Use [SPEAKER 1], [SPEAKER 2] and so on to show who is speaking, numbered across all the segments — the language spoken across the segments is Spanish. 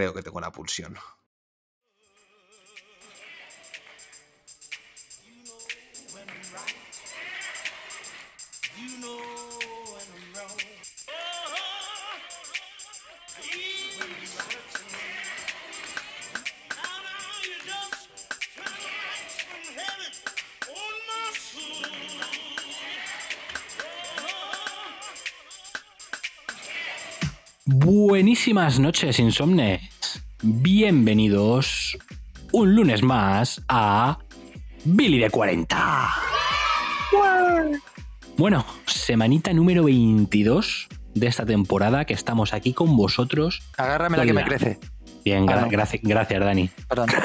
[SPEAKER 1] Creo que tengo la pulsión.
[SPEAKER 2] Buenísimas noches, insomnes. Bienvenidos un lunes más a Billy de 40. Bueno, semanita número 22 de esta temporada que estamos aquí con vosotros.
[SPEAKER 3] Agárrame la que me crece.
[SPEAKER 2] Bien,
[SPEAKER 3] Ah,
[SPEAKER 2] gra- graci- gracias, Dani.
[SPEAKER 3] Perdón.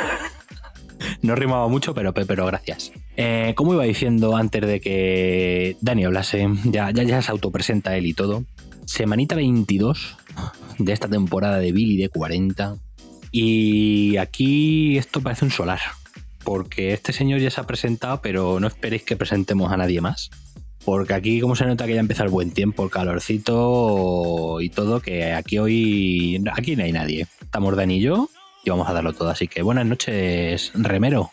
[SPEAKER 2] No rimaba mucho, pero, pero gracias. Eh, como iba diciendo antes de que Dani hablase, ya, ya, ya se autopresenta él y todo. Semanita 22 de esta temporada de Billy de 40. Y aquí esto parece un solar. Porque este señor ya se ha presentado, pero no esperéis que presentemos a nadie más. Porque aquí, como se nota que ya empieza el buen tiempo, el calorcito y todo, que aquí hoy. Aquí no hay nadie. Estamos Dani y yo y vamos a darlo todo. Así que buenas noches, Remero.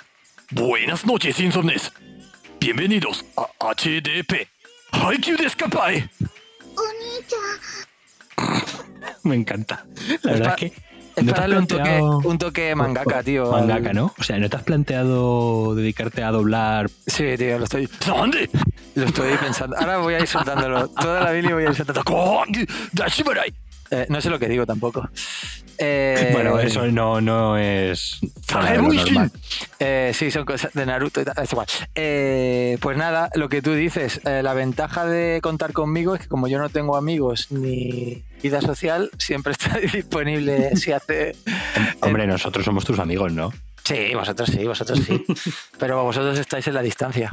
[SPEAKER 4] Buenas noches, insomnes. Bienvenidos a HDP. Haikyuu de escape.
[SPEAKER 2] Me encanta. La verdad es que.
[SPEAKER 3] Es
[SPEAKER 2] ¿no
[SPEAKER 3] para un toque, un toque mangaka, tío. al-
[SPEAKER 2] Mangaka, ¿no? O sea, ¿no te has planteado dedicarte a doblar?
[SPEAKER 3] Sí, tío, lo estoy,
[SPEAKER 4] ¿Dónde?
[SPEAKER 3] lo estoy pensando. Ahora voy a ir soltándolo. Toda la Billy voy a ir soltando. Eh, no sé lo que digo tampoco. Eh,
[SPEAKER 2] Bueno, eso no, no es. normal.
[SPEAKER 3] eh, sí, son cosas de Naruto y tal. Es igual. Eh, pues nada, lo que tú dices, eh, la ventaja de contar conmigo es que como yo no tengo amigos ni vida social, siempre estoy disponible si hace...
[SPEAKER 2] Hombre, nosotros somos tus amigos, ¿no?
[SPEAKER 3] Sí, vosotros sí, vosotros sí. Pero vosotros estáis en la distancia.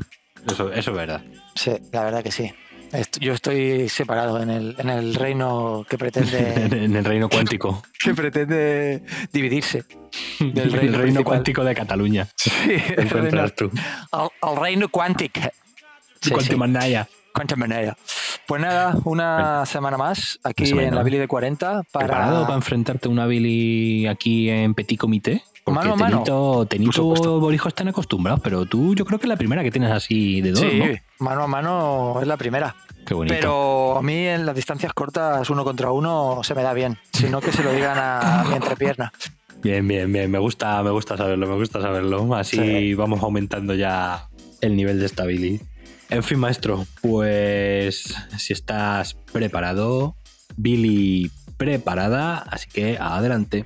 [SPEAKER 2] Eso, eso es verdad.
[SPEAKER 3] Sí, la verdad que sí. Yo estoy separado en el, en el reino que
[SPEAKER 2] En,
[SPEAKER 3] pretende,
[SPEAKER 2] en el reino cuántico.
[SPEAKER 3] que pretende dividirse.
[SPEAKER 2] el
[SPEAKER 3] reino
[SPEAKER 2] reino,
[SPEAKER 3] principal.
[SPEAKER 2] cuántico de Cataluña.
[SPEAKER 3] Sí, el reino,
[SPEAKER 2] encuentras tú.
[SPEAKER 3] al, al reino cuántico. Sí, sí.
[SPEAKER 2] Cuantimanaya.
[SPEAKER 3] Cuánta manera. Pues nada, una semana más aquí
[SPEAKER 2] semana
[SPEAKER 3] en la. Billy de 40 para...
[SPEAKER 2] ¿Preparado para enfrentarte a una Billy aquí en Petit Comité? Porque
[SPEAKER 3] Mano a mano.
[SPEAKER 2] Tenito, Tenito
[SPEAKER 3] supuesto.
[SPEAKER 2] Borijo están acostumbrados, pero tú yo creo que es la primera que tienes así de dos,
[SPEAKER 3] Sí,
[SPEAKER 2] ¿no?
[SPEAKER 3] mano a mano es la primera.
[SPEAKER 2] Qué bonito.
[SPEAKER 3] Pero a mí en las distancias cortas, uno contra uno, se me da bien. Sino que se lo digan a mi entrepierna.
[SPEAKER 2] Bien, bien, bien. Me gusta, me gusta saberlo, me gusta saberlo. Así
[SPEAKER 3] Sí.
[SPEAKER 2] vamos aumentando ya el nivel de estabilidad. En fin, maestro, pues si estás preparado, Billy preparada, así que adelante.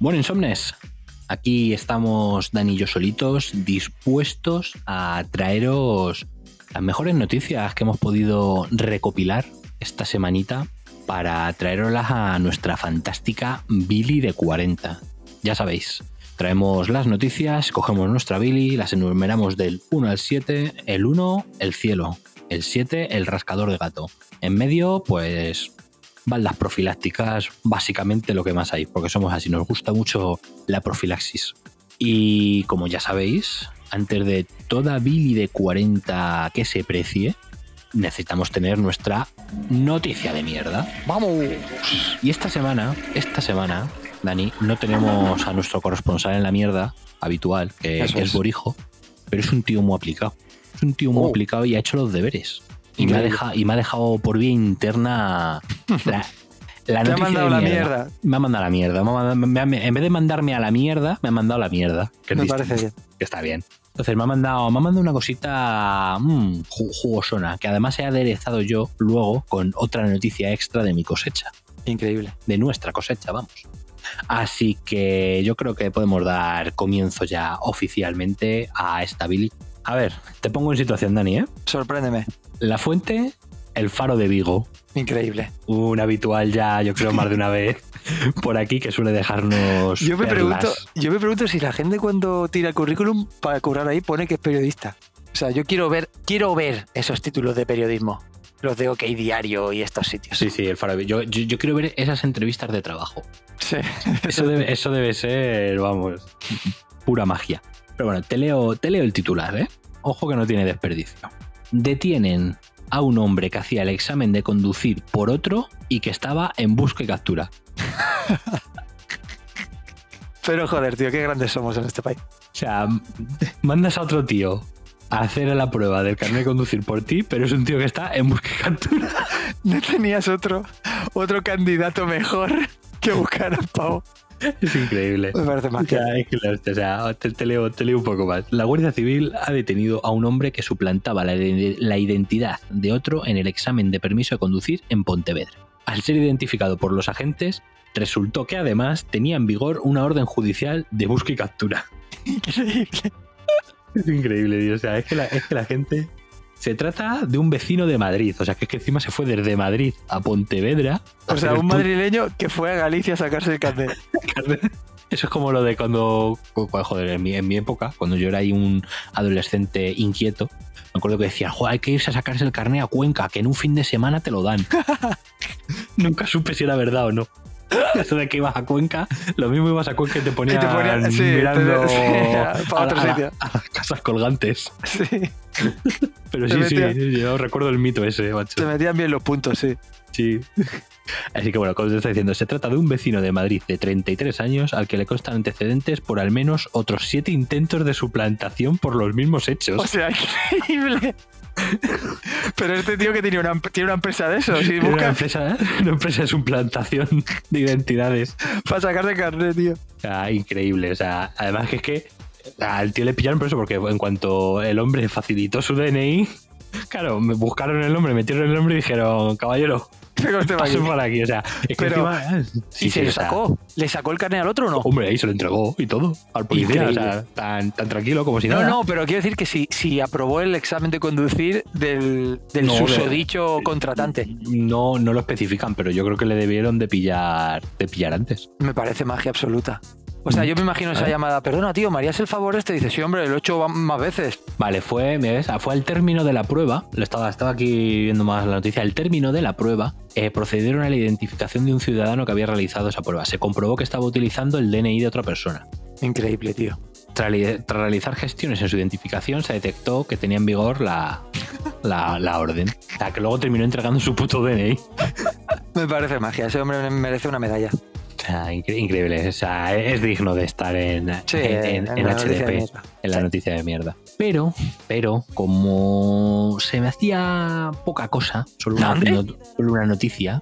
[SPEAKER 2] Bueno, insomnes, aquí estamos Dani y yo solitos, dispuestos a traeros las mejores noticias que hemos podido recopilar esta semanita para traeroslas a nuestra fantástica Billy de 40. Ya sabéis, traemos las noticias, cogemos nuestra Billy, las enumeramos del 1 al 7, el 1, el cielo, el 7, el rascador de gato. En medio, pues baldas profilácticas, básicamente lo que más hay, porque somos así, nos gusta mucho la profilaxis. Y como ya sabéis, antes de toda Billy de 40 que se precie, necesitamos tener nuestra noticia de mierda.
[SPEAKER 3] ¡Vamos!
[SPEAKER 2] Y esta semana, esta semana, Dani, no tenemos a nuestro corresponsal en la mierda habitual, que
[SPEAKER 3] Eso
[SPEAKER 2] es. Borijo, pero es un tío muy aplicado. Es un tío muy
[SPEAKER 3] Oh.
[SPEAKER 2] aplicado y ha hecho los deberes. Y me, ha dejado, y me ha dejado por vía interna la, la
[SPEAKER 3] Te ha
[SPEAKER 2] noticia
[SPEAKER 3] mandado
[SPEAKER 2] de
[SPEAKER 3] la
[SPEAKER 2] mierda.
[SPEAKER 3] mierda.
[SPEAKER 2] Me ha mandado a la mierda. Me ha mandado- me ha- en vez de mandarme a la mierda, me ha mandado a la mierda. Que
[SPEAKER 3] Me
[SPEAKER 2] distinto,
[SPEAKER 3] parece bien.
[SPEAKER 2] Que está bien. Entonces me ha mandado, me ha mandado una cosita mm, ju- jugosona, que además he aderezado yo luego con otra noticia extra de mi cosecha
[SPEAKER 3] Increíble.
[SPEAKER 2] de nuestra cosecha, vamos. Así que yo creo que podemos dar comienzo ya oficialmente a esta Billy. A ver, te pongo en situación, Dani, ¿eh?
[SPEAKER 3] Sorpréndeme.
[SPEAKER 2] La fuente, el faro de Vigo.
[SPEAKER 3] Increíble.
[SPEAKER 2] Un habitual ya, yo creo, más de una vez por aquí que suele dejarnos.
[SPEAKER 3] Yo me,
[SPEAKER 2] perlas.
[SPEAKER 3] pregunto, yo me pregunto si la gente cuando tira el currículum para currar ahí pone que es periodista. O sea, yo quiero ver, quiero ver esos títulos de periodismo. Los de OK Diario y estos sitios.
[SPEAKER 2] Sí, sí, el faro de Vigo. Yo, yo- yo quiero ver esas entrevistas de trabajo.
[SPEAKER 3] Sí.
[SPEAKER 2] Eso debe, eso debe ser, vamos, pura magia. Pero bueno, te leo, te leo el titular, ¿eh? Ojo que no tiene desperdicio. Detienen a un hombre que hacía el examen de conducir por otro y que estaba en busca y captura.
[SPEAKER 3] Pero joder, tío, qué grandes somos en este país.
[SPEAKER 2] O sea, mandas a otro tío a hacer la prueba del carnet de conducir por ti, pero es un tío que está en busca y captura.
[SPEAKER 3] ¿No tenías otro, otro candidato mejor que buscar al pavo?
[SPEAKER 2] Es increíble.
[SPEAKER 3] Me parece
[SPEAKER 2] es que o sea, te, te leo, te leo un poco más. La Guardia Civil ha detenido a un hombre que suplantaba la, la identidad de otro en el examen de permiso de conducir en Pontevedra. Al ser identificado por los agentes, resultó que además tenía en vigor una orden judicial de busca y captura.
[SPEAKER 3] Increíble.
[SPEAKER 2] Es increíble, tío. O sea, es que la, es que la gente. Se trata de un vecino de Madrid. O sea, que es que encima se fue desde Madrid a Pontevedra.
[SPEAKER 3] O sea, un madrileño que fue a Galicia a sacarse el carnet.
[SPEAKER 2] Eso es como lo de cuando, cu- cu- joder, en mi, en mi época, cuando yo era ahí un adolescente inquieto, me acuerdo que decían, joder, hay que irse a sacarse el carnet a Cuenca, que en un fin de semana te lo dan. Nunca supe si era verdad o no. Eso de que ibas a Cuenca, lo mismo ibas a Cuenca y te ponían,
[SPEAKER 3] te ponían- sí, te-
[SPEAKER 2] mirando
[SPEAKER 3] sí,
[SPEAKER 2] a, a casas colgantes.
[SPEAKER 3] Sí,
[SPEAKER 2] Pero sí, sí,
[SPEAKER 3] metían-
[SPEAKER 2] yo recuerdo el mito ese, macho.
[SPEAKER 3] te metían bien los puntos, sí.
[SPEAKER 2] Sí. Así que bueno, como te está diciendo, se trata de un vecino de Madrid de 33 años al que le constan antecedentes por al menos otros siete intentos de suplantación por los mismos hechos.
[SPEAKER 3] O sea, increíble. Pero este tío que tiene una, tiene una empresa de eso, si
[SPEAKER 2] Era una,
[SPEAKER 3] busca
[SPEAKER 2] empresa, una empresa de suplantación de identidades.
[SPEAKER 3] para sacarse carnet, tío.
[SPEAKER 2] Sea, increíble. O sea, además que es que al tío le pillaron por eso, porque en cuanto el hombre facilitó su DNI, claro, me buscaron el nombre, metieron el nombre y dijeron, caballero,
[SPEAKER 3] Pero este va aquí.
[SPEAKER 2] pase por aquí. O sea, es que
[SPEAKER 3] Pero-
[SPEAKER 2] encima- ah, sí,
[SPEAKER 3] ¿Y se
[SPEAKER 2] sí, sea,
[SPEAKER 3] sacó? ¿Le sacó el carnet al otro o no?
[SPEAKER 2] Hombre, ahí se lo entregó y todo al policía. O sea, tan, tan tranquilo como si
[SPEAKER 3] No,
[SPEAKER 2] nada.
[SPEAKER 3] no, pero quiero decir que si, si aprobó el examen de conducir del, del
[SPEAKER 2] No, de-
[SPEAKER 3] susodicho contratante.
[SPEAKER 2] No, no lo especifican, pero yo creo que le debieron de pillar, de pillar antes.
[SPEAKER 3] Me parece magia absoluta. O sea, yo me imagino esa
[SPEAKER 2] ver.
[SPEAKER 3] llamada, perdona, tío, ¿me harías el favor este? Dice, sí, hombre, lo he hecho más veces.
[SPEAKER 2] Vale, fue, ¿me ves? Ah, fue al término de la prueba. Lo estaba, estaba aquí viendo más la noticia. Al término de la prueba, eh, procedieron a la identificación de un ciudadano que había realizado esa prueba. Se comprobó que estaba utilizando el DNI de otra persona.
[SPEAKER 3] Increíble, tío.
[SPEAKER 2] Tras, li- tras realizar gestiones en su identificación, se detectó que tenía en vigor la, la, la orden. O sea, que luego terminó entregando su puto DNI.
[SPEAKER 3] Me parece magia. Ese hombre merece una medalla.
[SPEAKER 2] Sea, increíble. O sea, es digno de estar en,
[SPEAKER 3] Sí,
[SPEAKER 2] en, HDP, en la noticia de mierda. Pero, pero, como se me hacía poca cosa, solo una, solo una noticia,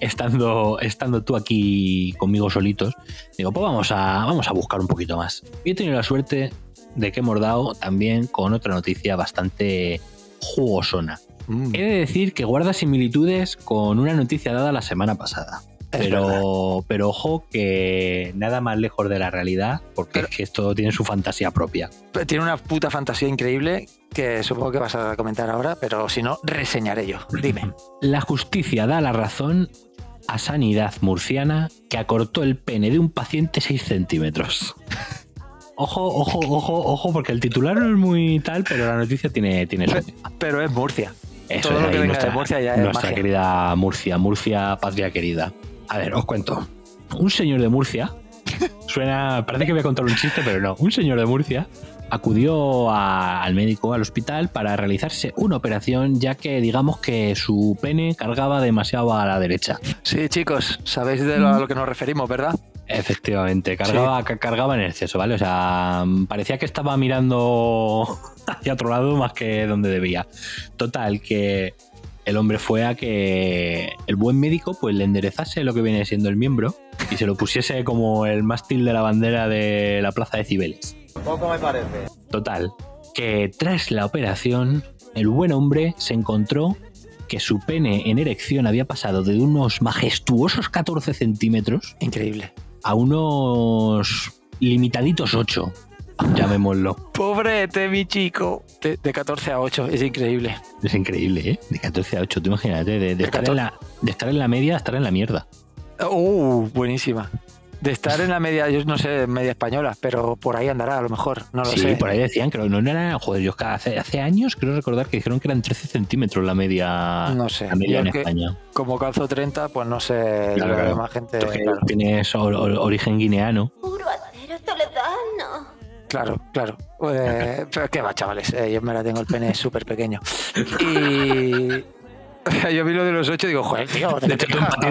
[SPEAKER 2] estando, estando tú aquí conmigo solitos, digo, pues vamos a, vamos a buscar un poquito más. Y he tenido la suerte de que hemos dado también con otra noticia bastante jugosona.
[SPEAKER 3] Mm,
[SPEAKER 2] He de decir que guarda similitudes con una noticia dada la semana pasada. Pero, pero ojo que nada más lejos de la realidad, porque
[SPEAKER 3] Pero-
[SPEAKER 2] es que esto tiene su fantasía propia.
[SPEAKER 3] Tiene una puta fantasía increíble que supongo que vas a comentar ahora, pero si no, reseñaré yo. Dime.
[SPEAKER 2] La justicia da la razón a Sanidad Murciana que acortó el pene de un paciente 6 centímetros. Ojo, ojo, ojo, ojo, porque el titular no es muy tal, pero la noticia tiene, tiene su-
[SPEAKER 3] Pero es Murcia.
[SPEAKER 2] Eso
[SPEAKER 3] Todo
[SPEAKER 2] es
[SPEAKER 3] lo que
[SPEAKER 2] ahí
[SPEAKER 3] venga
[SPEAKER 2] nuestra,
[SPEAKER 3] de Murcia ya es
[SPEAKER 2] nuestra
[SPEAKER 3] magia.
[SPEAKER 2] querida Murcia, Murcia, patria querida. A ver, os cuento. Un señor de Murcia, Suena, parece que voy a contar un chiste, pero no. Un señor de Murcia acudió a- al médico, al hospital, para realizarse una operación, ya que digamos que su pene cargaba demasiado a la derecha.
[SPEAKER 3] Sí, chicos, sabéis de lo, a lo que nos referimos, ¿verdad?
[SPEAKER 2] Efectivamente, cargaba, ca- cargaba en exceso, ¿vale? O sea, mm, parecía que estaba mirando hacia otro lado más que donde debía. Total, que el hombre fue a que el buen médico pues le enderezase lo que viene siendo el miembro y se lo pusiese como el mástil de la bandera de la plaza de Cibeles.
[SPEAKER 1] Poco me parece.
[SPEAKER 2] Total, que tras la operación, el buen hombre se encontró que su pene en erección había pasado de unos majestuosos 14 centímetros
[SPEAKER 3] Increíble.
[SPEAKER 2] a unos limitaditos 8, llamémoslo.
[SPEAKER 3] Pobrete, mi chico. De, de 14 a 8, es increíble.
[SPEAKER 2] Es increíble, ¿eh? De 14 a 8, tú imagínate, de, de
[SPEAKER 3] De
[SPEAKER 2] estar en la, de estar en la media a estar en la mierda.
[SPEAKER 3] Uh, buenísima. De estar en la media, yo no sé, media española, pero por ahí andará a lo mejor, no lo
[SPEAKER 2] sí,
[SPEAKER 3] sé.
[SPEAKER 2] por ahí decían que no, no era. Joder, yo hace, hace años creo recordar que dijeron que eran 13 centímetros la media,
[SPEAKER 3] No sé.
[SPEAKER 2] la media en
[SPEAKER 3] que
[SPEAKER 2] España.
[SPEAKER 3] como calzo 30, pues no sé
[SPEAKER 2] Claro,
[SPEAKER 3] la
[SPEAKER 2] claro.
[SPEAKER 3] demás gente. Claro,
[SPEAKER 2] tienes or- or- origen guineano.
[SPEAKER 5] Puro acero toledano.
[SPEAKER 3] Claro. claro. Eh, pero qué va, chavales. eh, yo me la tengo el pene súper pequeño. Y. Yo vi lo de los 8 y digo, joder, tío, ¿de qué te
[SPEAKER 2] Tú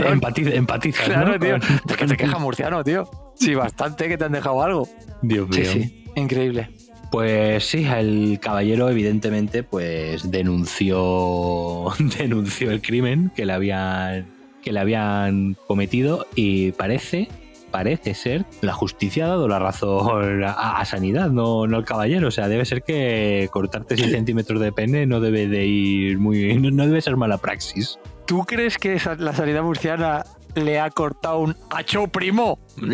[SPEAKER 2] empatizas,
[SPEAKER 3] Claro,
[SPEAKER 2] ¿no?
[SPEAKER 3] tío. ¿De qué te quejas, murciano, tío? Sí, bastante que te han dejado algo.
[SPEAKER 2] Dios mío.
[SPEAKER 3] Sí, sí. Increíble.
[SPEAKER 2] Pues sí, el caballero evidentemente pues denunció denunció el crimen que le habían que le habían cometido y parece parece ser la justicia ha dado la razón a, a sanidad, no, no al caballero. O sea, debe ser que cortarte 6 centímetros de pene no debe de ir muy. no, no debe ser mala praxis.
[SPEAKER 3] ¿Tú crees que la sanidad murciana le ha cortado un hacho primo?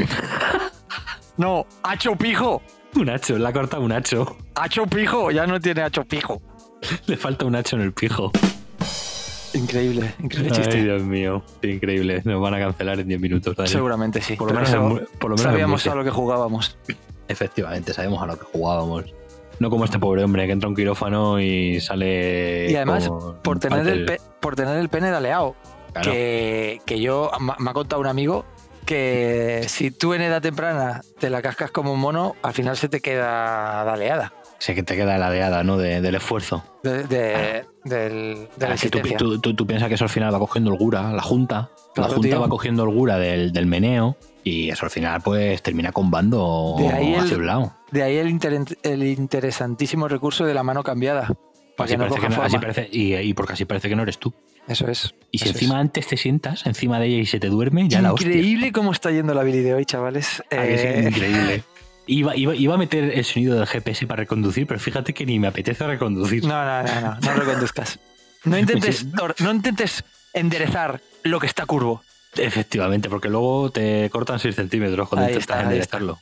[SPEAKER 3] No, hacho pijo.
[SPEAKER 2] Un hacho, le ha cortado un hacho.
[SPEAKER 3] Hacho pijo, ya no tiene hacho pijo.
[SPEAKER 2] Le falta un hacho en el pijo.
[SPEAKER 3] Increíble, increíble
[SPEAKER 2] Ay,
[SPEAKER 3] chiste.
[SPEAKER 2] Dios mío. Increíble. Nos van a cancelar en 10 minutos.
[SPEAKER 3] Seguramente sí.
[SPEAKER 2] Por lo menos, en
[SPEAKER 3] eso
[SPEAKER 2] Mu- por lo menos en
[SPEAKER 3] sabíamos a lo que jugábamos.
[SPEAKER 2] Efectivamente, sabemos a lo que jugábamos. No como este pobre hombre que entra a un quirófano y sale.
[SPEAKER 3] Y además, por tener, el pe- por tener el pene daleado.
[SPEAKER 2] Claro.
[SPEAKER 3] Que, que yo, me ha contado un amigo que si tú en edad temprana te la cascas como un mono, al final se te queda daleada.
[SPEAKER 2] Sea, que te queda ladeada, ¿no? De- del esfuerzo.
[SPEAKER 3] De, de- del- de la
[SPEAKER 2] Ah, que tú, tú- tú- tú piensas que eso al final va cogiendo holgura, la junta.
[SPEAKER 3] Claro,
[SPEAKER 2] la junta
[SPEAKER 3] tío.
[SPEAKER 2] va cogiendo holgura del, del meneo y eso al final pues termina
[SPEAKER 3] De ahí el-
[SPEAKER 2] hacia un lado.
[SPEAKER 3] De ahí el, inter- el interesantísimo recurso de la mano cambiada.
[SPEAKER 2] Así
[SPEAKER 3] no
[SPEAKER 2] parece que
[SPEAKER 3] coja
[SPEAKER 2] no- así
[SPEAKER 3] forma.
[SPEAKER 2] parece- y, y porque así parece que no eres tú.
[SPEAKER 3] Eso es.
[SPEAKER 2] Y si encima
[SPEAKER 3] es.
[SPEAKER 2] antes te sientas encima de ella y se te duerme, ya la hostia.
[SPEAKER 3] Increíble cómo está yendo la Billy de hoy, chavales.
[SPEAKER 2] Ah, sí,
[SPEAKER 3] Eh,
[SPEAKER 2] increíble. Iba, iba, iba a meter el sonido del GPS para reconducir, pero fíjate que ni me apetece reconducir.
[SPEAKER 3] No, no, no, no, no reconduzcas. No intentes, no intentes enderezar lo que está curvo.
[SPEAKER 2] Efectivamente, porque luego te cortan 6 centímetros cuando
[SPEAKER 3] Ahí
[SPEAKER 2] intentas
[SPEAKER 3] está,
[SPEAKER 2] enderezarlo.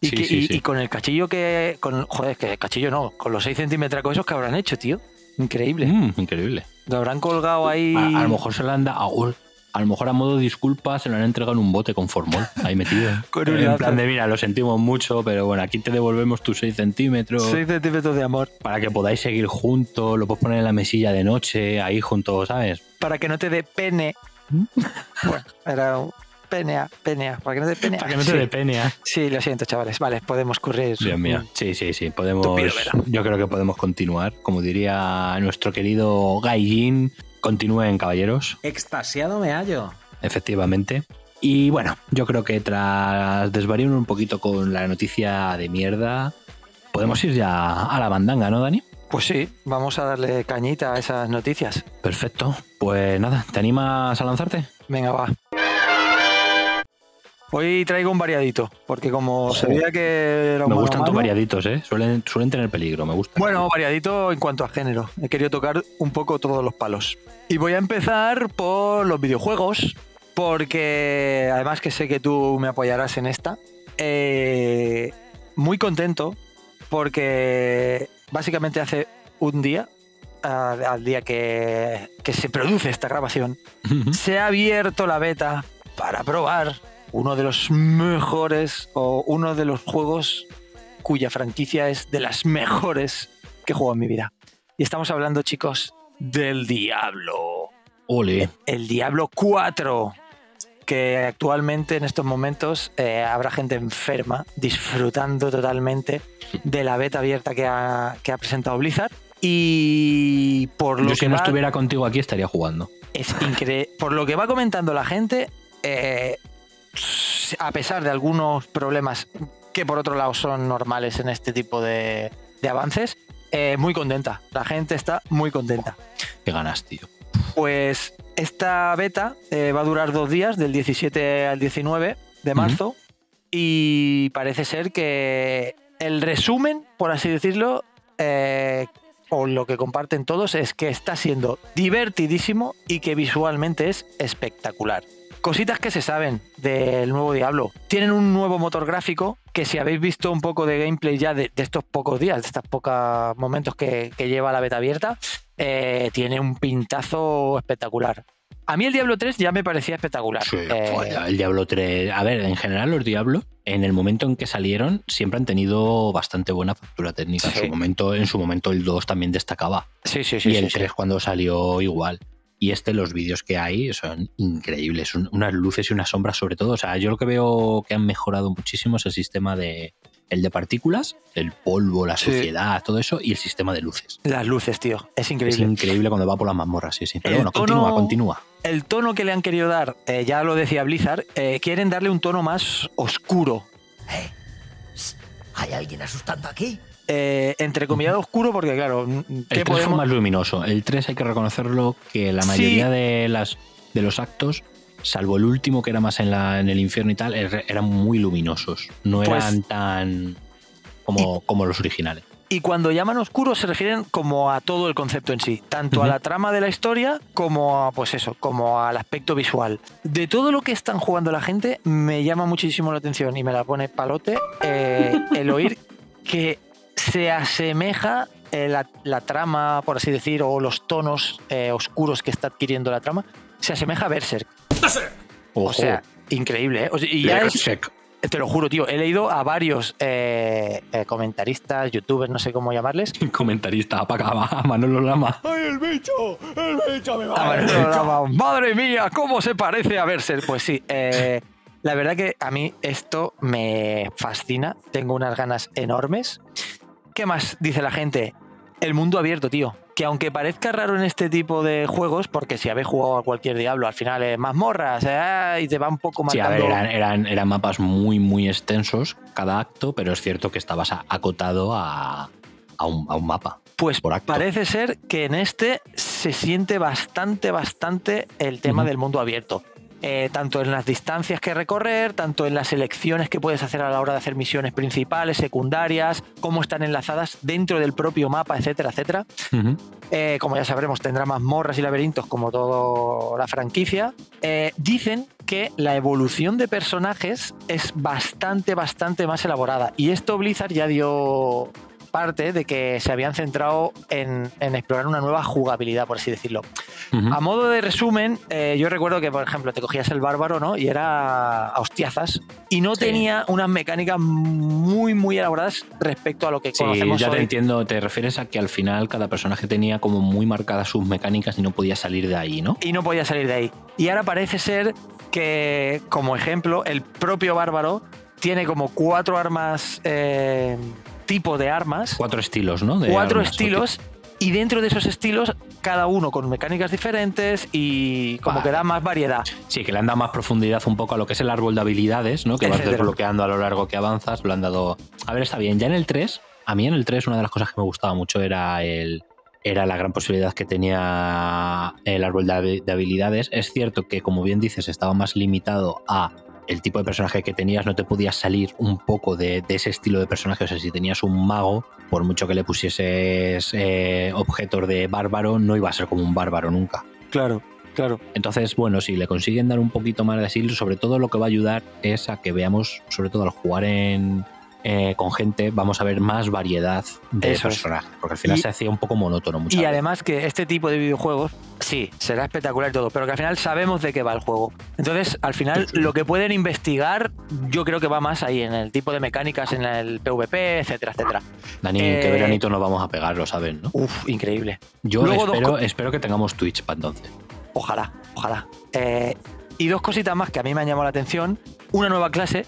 [SPEAKER 3] Y,
[SPEAKER 2] Sí,
[SPEAKER 3] que-
[SPEAKER 2] sí,
[SPEAKER 3] y-
[SPEAKER 2] sí.
[SPEAKER 3] y con el cachillo que. Con, joder, que cachillo no, con los 6 centímetros esos que habrán hecho, tío. Increíble.
[SPEAKER 2] Mm, increíble.
[SPEAKER 3] Lo habrán colgado ahí.
[SPEAKER 2] A, a lo mejor se lo han dado. A lo mejor a modo de disculpa se lo han entregado en un bote con formol ahí metido.
[SPEAKER 3] Con un
[SPEAKER 2] en plan de, mira, lo sentimos mucho, pero bueno, aquí te devolvemos tus 6 centímetros
[SPEAKER 3] 6 centímetros de amor.
[SPEAKER 2] para que podáis seguir juntos. Lo puedes poner en la mesilla de noche, ahí juntos, ¿sabes?
[SPEAKER 3] Para que no te dé pene. bueno, era un. Penea, penea. Para que no te dé penea.
[SPEAKER 2] Para que no te
[SPEAKER 3] Sí.
[SPEAKER 2] dé pena.
[SPEAKER 3] Sí, lo siento, chavales. Vale, podemos correr.
[SPEAKER 2] Dios mío. Sí, sí, sí. Podemos. Yo creo que podemos continuar. Como diría nuestro querido Gaijin, continúen, caballeros.
[SPEAKER 6] Extasiado me hallo.
[SPEAKER 2] Efectivamente. Y bueno, yo creo que tras desvariar un poquito con la noticia de mierda, podemos ir ya a la bandanga, ¿no, Dani?
[SPEAKER 3] Pues sí, vamos a darle cañita a esas noticias.
[SPEAKER 2] Perfecto. Pues nada, ¿te animas a lanzarte?
[SPEAKER 3] Venga, va. Hoy traigo un variadito, porque como sabía que era un
[SPEAKER 2] Me
[SPEAKER 3] mano
[SPEAKER 2] gustan tus
[SPEAKER 3] mano-
[SPEAKER 2] variaditos, ¿eh? Suelen, suelen tener peligro, me gusta.
[SPEAKER 3] Bueno, variadito en cuanto a género. He querido tocar un poco todos los palos. Y voy a empezar por los videojuegos, porque además que sé que tú me apoyarás en esta. eh, muy contento, porque básicamente hace un día, al día que, que se produce esta grabación, se ha abierto la beta para probar uno de los mejores o uno de los juegos cuya franquicia es de las mejores que he jugado en mi vida. Y estamos hablando, chicos, del Diablo.
[SPEAKER 2] Ole.
[SPEAKER 3] El Diablo 4. que actualmente en estos momentos eh, habrá gente enferma disfrutando totalmente de la beta abierta que ha, que ha presentado Blizzard. Y por lo
[SPEAKER 2] Yo
[SPEAKER 3] que
[SPEAKER 2] si no estuviera contigo aquí estaría jugando.
[SPEAKER 3] es increíble. Por lo que va comentando la gente, eh, a pesar de algunos problemas que por otro lado son normales en este tipo de, de avances, eh, muy contenta. La gente está muy contenta.
[SPEAKER 2] Qué ganas, tío.
[SPEAKER 3] Pues esta beta eh, va a durar dos días, del 17 al 19 de marzo, y parece ser que el resumen, por así decirlo, eh, o lo que comparten todos, es que está siendo divertidísimo y que visualmente es espectacular. Cositas que se saben del nuevo Diablo. Tienen un nuevo motor gráfico que si habéis visto un poco de gameplay ya de, de estos pocos días, de estos pocos momentos que, que lleva la beta abierta, eh, tiene un pintazo espectacular. A mí el Diablo 3 ya me parecía espectacular. Eh,
[SPEAKER 2] el Diablo 3. A ver, en general, los Diablos, en el momento en que salieron, siempre han tenido bastante buena factura técnica. En, su momento, en su momento, el 2 también destacaba.
[SPEAKER 3] sí, sí, sí.
[SPEAKER 2] y el
[SPEAKER 3] sí.
[SPEAKER 2] 3 cuando salió igual. Y este, los vídeos que hay son increíbles. Son unas luces y unas sombras, sobre todo. O sea, yo lo que veo que han mejorado muchísimo es el sistema de. El de partículas, el polvo, la
[SPEAKER 3] Sí.
[SPEAKER 2] suciedad, todo eso, y el sistema de luces.
[SPEAKER 3] Las luces, tío. Es
[SPEAKER 2] Es
[SPEAKER 3] increíble.
[SPEAKER 2] increíble cuando va por las mazmorras, sí, sí. Pero
[SPEAKER 3] El
[SPEAKER 2] bueno, continúa,
[SPEAKER 3] tono-
[SPEAKER 2] continúa.
[SPEAKER 3] el tono que le han querido dar, eh, ya lo decía Blizzard, eh, quieren darle un tono más oscuro.
[SPEAKER 1] ¿Hay alguien asustando aquí?
[SPEAKER 3] Eh, entre comillas oscuro, porque claro, ¿qué
[SPEAKER 2] El 3
[SPEAKER 3] podemos-
[SPEAKER 2] fue más luminoso. El 3 hay que reconocerlo que la
[SPEAKER 3] Sí.
[SPEAKER 2] mayoría de, las, de los actos, salvo el último que era más en, la, en el infierno y tal, er- eran muy luminosos. No
[SPEAKER 3] Pues-
[SPEAKER 2] eran tan como, como los originales.
[SPEAKER 3] Y cuando llaman oscuro se refieren como a todo el concepto en sí, tanto a la trama de la historia como a, pues eso, como al aspecto visual. De todo lo que están jugando la gente, me llama muchísimo la atención y me la pone palote eh, el oír que se asemeja eh, la, la trama, por así decir, o los tonos eh, oscuros que está adquiriendo la trama, se asemeja a Berserk. O sea, increíble, ¿eh? O sea, y ya es,
[SPEAKER 2] Berserk.
[SPEAKER 3] te lo juro, tío, he leído a varios eh, eh, comentaristas, youtubers, no sé cómo llamarles.
[SPEAKER 2] Comentarista, apaga, Manolo Lama.
[SPEAKER 3] A Manolo Lama, Madre mía, ¿cómo se parece a Berserk? Pues sí, eh, la verdad que a mí esto me fascina, tengo unas ganas enormes. ¿Qué más dice la gente? El mundo abierto, tío. Que aunque parezca raro en este tipo de juegos, porque si habéis jugado a cualquier diablo, al final es mazmorras eh, y te va un poco
[SPEAKER 2] Sí, a ver, eran, eran, eran mapas muy, muy extensos cada acto, pero es cierto que estabas acotado a, a un, a un mapa.
[SPEAKER 3] Pues
[SPEAKER 2] por acto.
[SPEAKER 3] parece ser que en este se siente bastante, bastante el tema del mundo abierto. Eh, tanto en las distancias que recorrer, tanto en las elecciones que puedes hacer a la hora de hacer misiones principales, secundarias, cómo están enlazadas dentro del propio mapa, etcétera, etcétera. Eh, como ya sabremos, tendrá mazmorras y laberintos como toda la franquicia. Eh, dicen que la evolución de personajes es bastante, bastante más elaborada. Y esto Blizzard ya dio de que se habían centrado en, en explorar una nueva jugabilidad, por así decirlo. A modo de resumen, eh, yo recuerdo que, por ejemplo, te cogías el bárbaro, ¿no? Y era a hostiazas. Y no
[SPEAKER 2] Sí.
[SPEAKER 3] tenía unas mecánicas muy, muy elaboradas respecto a lo que
[SPEAKER 2] Sí,
[SPEAKER 3] conocemos
[SPEAKER 2] ya te entiendo. Te refieres a que al final cada personaje tenía como muy marcadas sus mecánicas y no podía salir de ahí, ¿no?
[SPEAKER 3] y no podía salir de ahí. Y ahora parece ser que, como ejemplo, el propio bárbaro tiene como cuatro armas, eh, tipo de armas,
[SPEAKER 2] Cuatro estilos, ¿no? De
[SPEAKER 3] cuatro
[SPEAKER 2] armas,
[SPEAKER 3] estilos, y dentro de esos estilos, cada uno con mecánicas diferentes y como
[SPEAKER 2] Vale.
[SPEAKER 3] que da más variedad.
[SPEAKER 2] Sí, que le han dado más profundidad un poco a lo que es el árbol de habilidades, ¿no? Que vas desbloqueando a lo largo que avanzas. Lo han dado. A ver, está bien. Ya en el 3, a mí en el 3, una de las cosas que me gustaba mucho era el. Era la gran posibilidad que tenía el árbol de habilidades. Es cierto que, como bien dices, estaba más limitado a el tipo de personaje que tenías, no te podías salir un poco de, de ese estilo de personaje. O sea, si tenías un mago, por mucho que le pusieses eh, objetos de bárbaro, no iba a ser como un bárbaro nunca.
[SPEAKER 3] Claro, claro.
[SPEAKER 2] Entonces, bueno, si le consiguen dar un poquito más de asilo, sobre todo lo que va a ayudar es a que veamos, sobre todo al jugar en, eh, con gente, vamos a ver más variedad de
[SPEAKER 3] Eso es.
[SPEAKER 2] personajes. Porque al final
[SPEAKER 3] Y-
[SPEAKER 2] se hacía un poco monótono muchas
[SPEAKER 3] Y
[SPEAKER 2] veces.
[SPEAKER 3] además que este tipo de videojuegos, sí, será espectacular y todo, pero que al final sabemos de qué va el juego. Entonces, al final,
[SPEAKER 2] Sí, sí.
[SPEAKER 3] lo que pueden investigar, yo creo que va más ahí, en el tipo de mecánicas, en el PvP, etcétera, etcétera.
[SPEAKER 2] Dani,
[SPEAKER 3] eh,
[SPEAKER 2] qué veranito nos vamos a pegar, lo saben, ¿no?
[SPEAKER 3] Uf, increíble.
[SPEAKER 2] Yo
[SPEAKER 3] luego
[SPEAKER 2] espero, espero que tengamos Twitch para entonces.
[SPEAKER 3] Ojalá, ojalá. Eh, Y dos cositas más que a mí me han llamado la atención. Una nueva clase,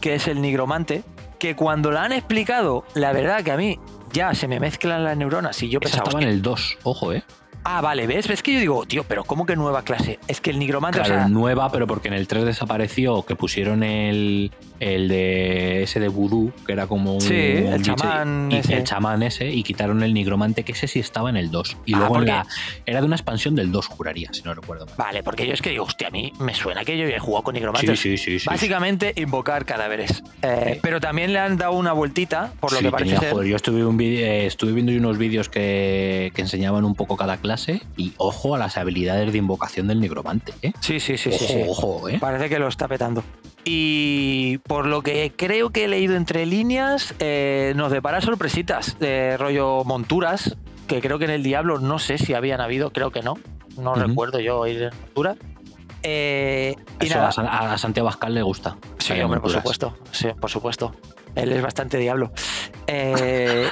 [SPEAKER 3] que es el nigromante, que cuando la han explicado, la verdad que a mí ya se me mezclan las neuronas y yo
[SPEAKER 2] Esa
[SPEAKER 3] pensaba,
[SPEAKER 2] estaba en el 2, ojo, ¿eh?
[SPEAKER 3] ah, vale, ¿ves? ¿Ves que yo digo, tío, pero ¿cómo que nueva clase? Es que el nigromante,
[SPEAKER 2] Claro,
[SPEAKER 3] o sea,
[SPEAKER 2] nueva, pero porque en el 3 desapareció, que pusieron el, el de ese de vudú, que era como un,
[SPEAKER 3] Sí, el
[SPEAKER 2] un
[SPEAKER 3] chamán
[SPEAKER 2] y,
[SPEAKER 3] ese.
[SPEAKER 2] el chamán ese, y quitaron el nigromante, que ese sí estaba en el 2. Y
[SPEAKER 3] Ah,
[SPEAKER 2] luego en la, era de una expansión del 2, juraría, si no recuerdo mal.
[SPEAKER 3] Vale, porque yo es que digo, hostia, a mí me suena que yo he jugado con nigromantes.
[SPEAKER 2] sí, sí, sí.
[SPEAKER 3] Básicamente invocar cadáveres. Eh,
[SPEAKER 2] Sí.
[SPEAKER 3] Pero también le han dado una vueltita, por lo
[SPEAKER 2] Sí,
[SPEAKER 3] que parece
[SPEAKER 2] tenía-
[SPEAKER 3] ser.
[SPEAKER 2] joder, yo estuve, un eh, estuve viendo unos vídeos que, que enseñaban un poco cada clase y ojo a las habilidades de invocación del nigromante, ¿eh?
[SPEAKER 3] Sí, sí, sí,
[SPEAKER 2] ojo,
[SPEAKER 3] sí.
[SPEAKER 2] ojo, ¿eh?
[SPEAKER 3] Parece que lo está petando. Y por lo que creo que he leído entre líneas, eh, nos depara sorpresitas de rollo monturas, que creo que en el Diablo no sé si habían habido, creo que no. No recuerdo yo ir en montura. Eh, y
[SPEAKER 2] Eso
[SPEAKER 3] nada,
[SPEAKER 2] a, San- a Santiago Abascal le gusta.
[SPEAKER 3] Sí, hombre, por supuesto. Sí, por supuesto. Él es bastante diablo. Eh,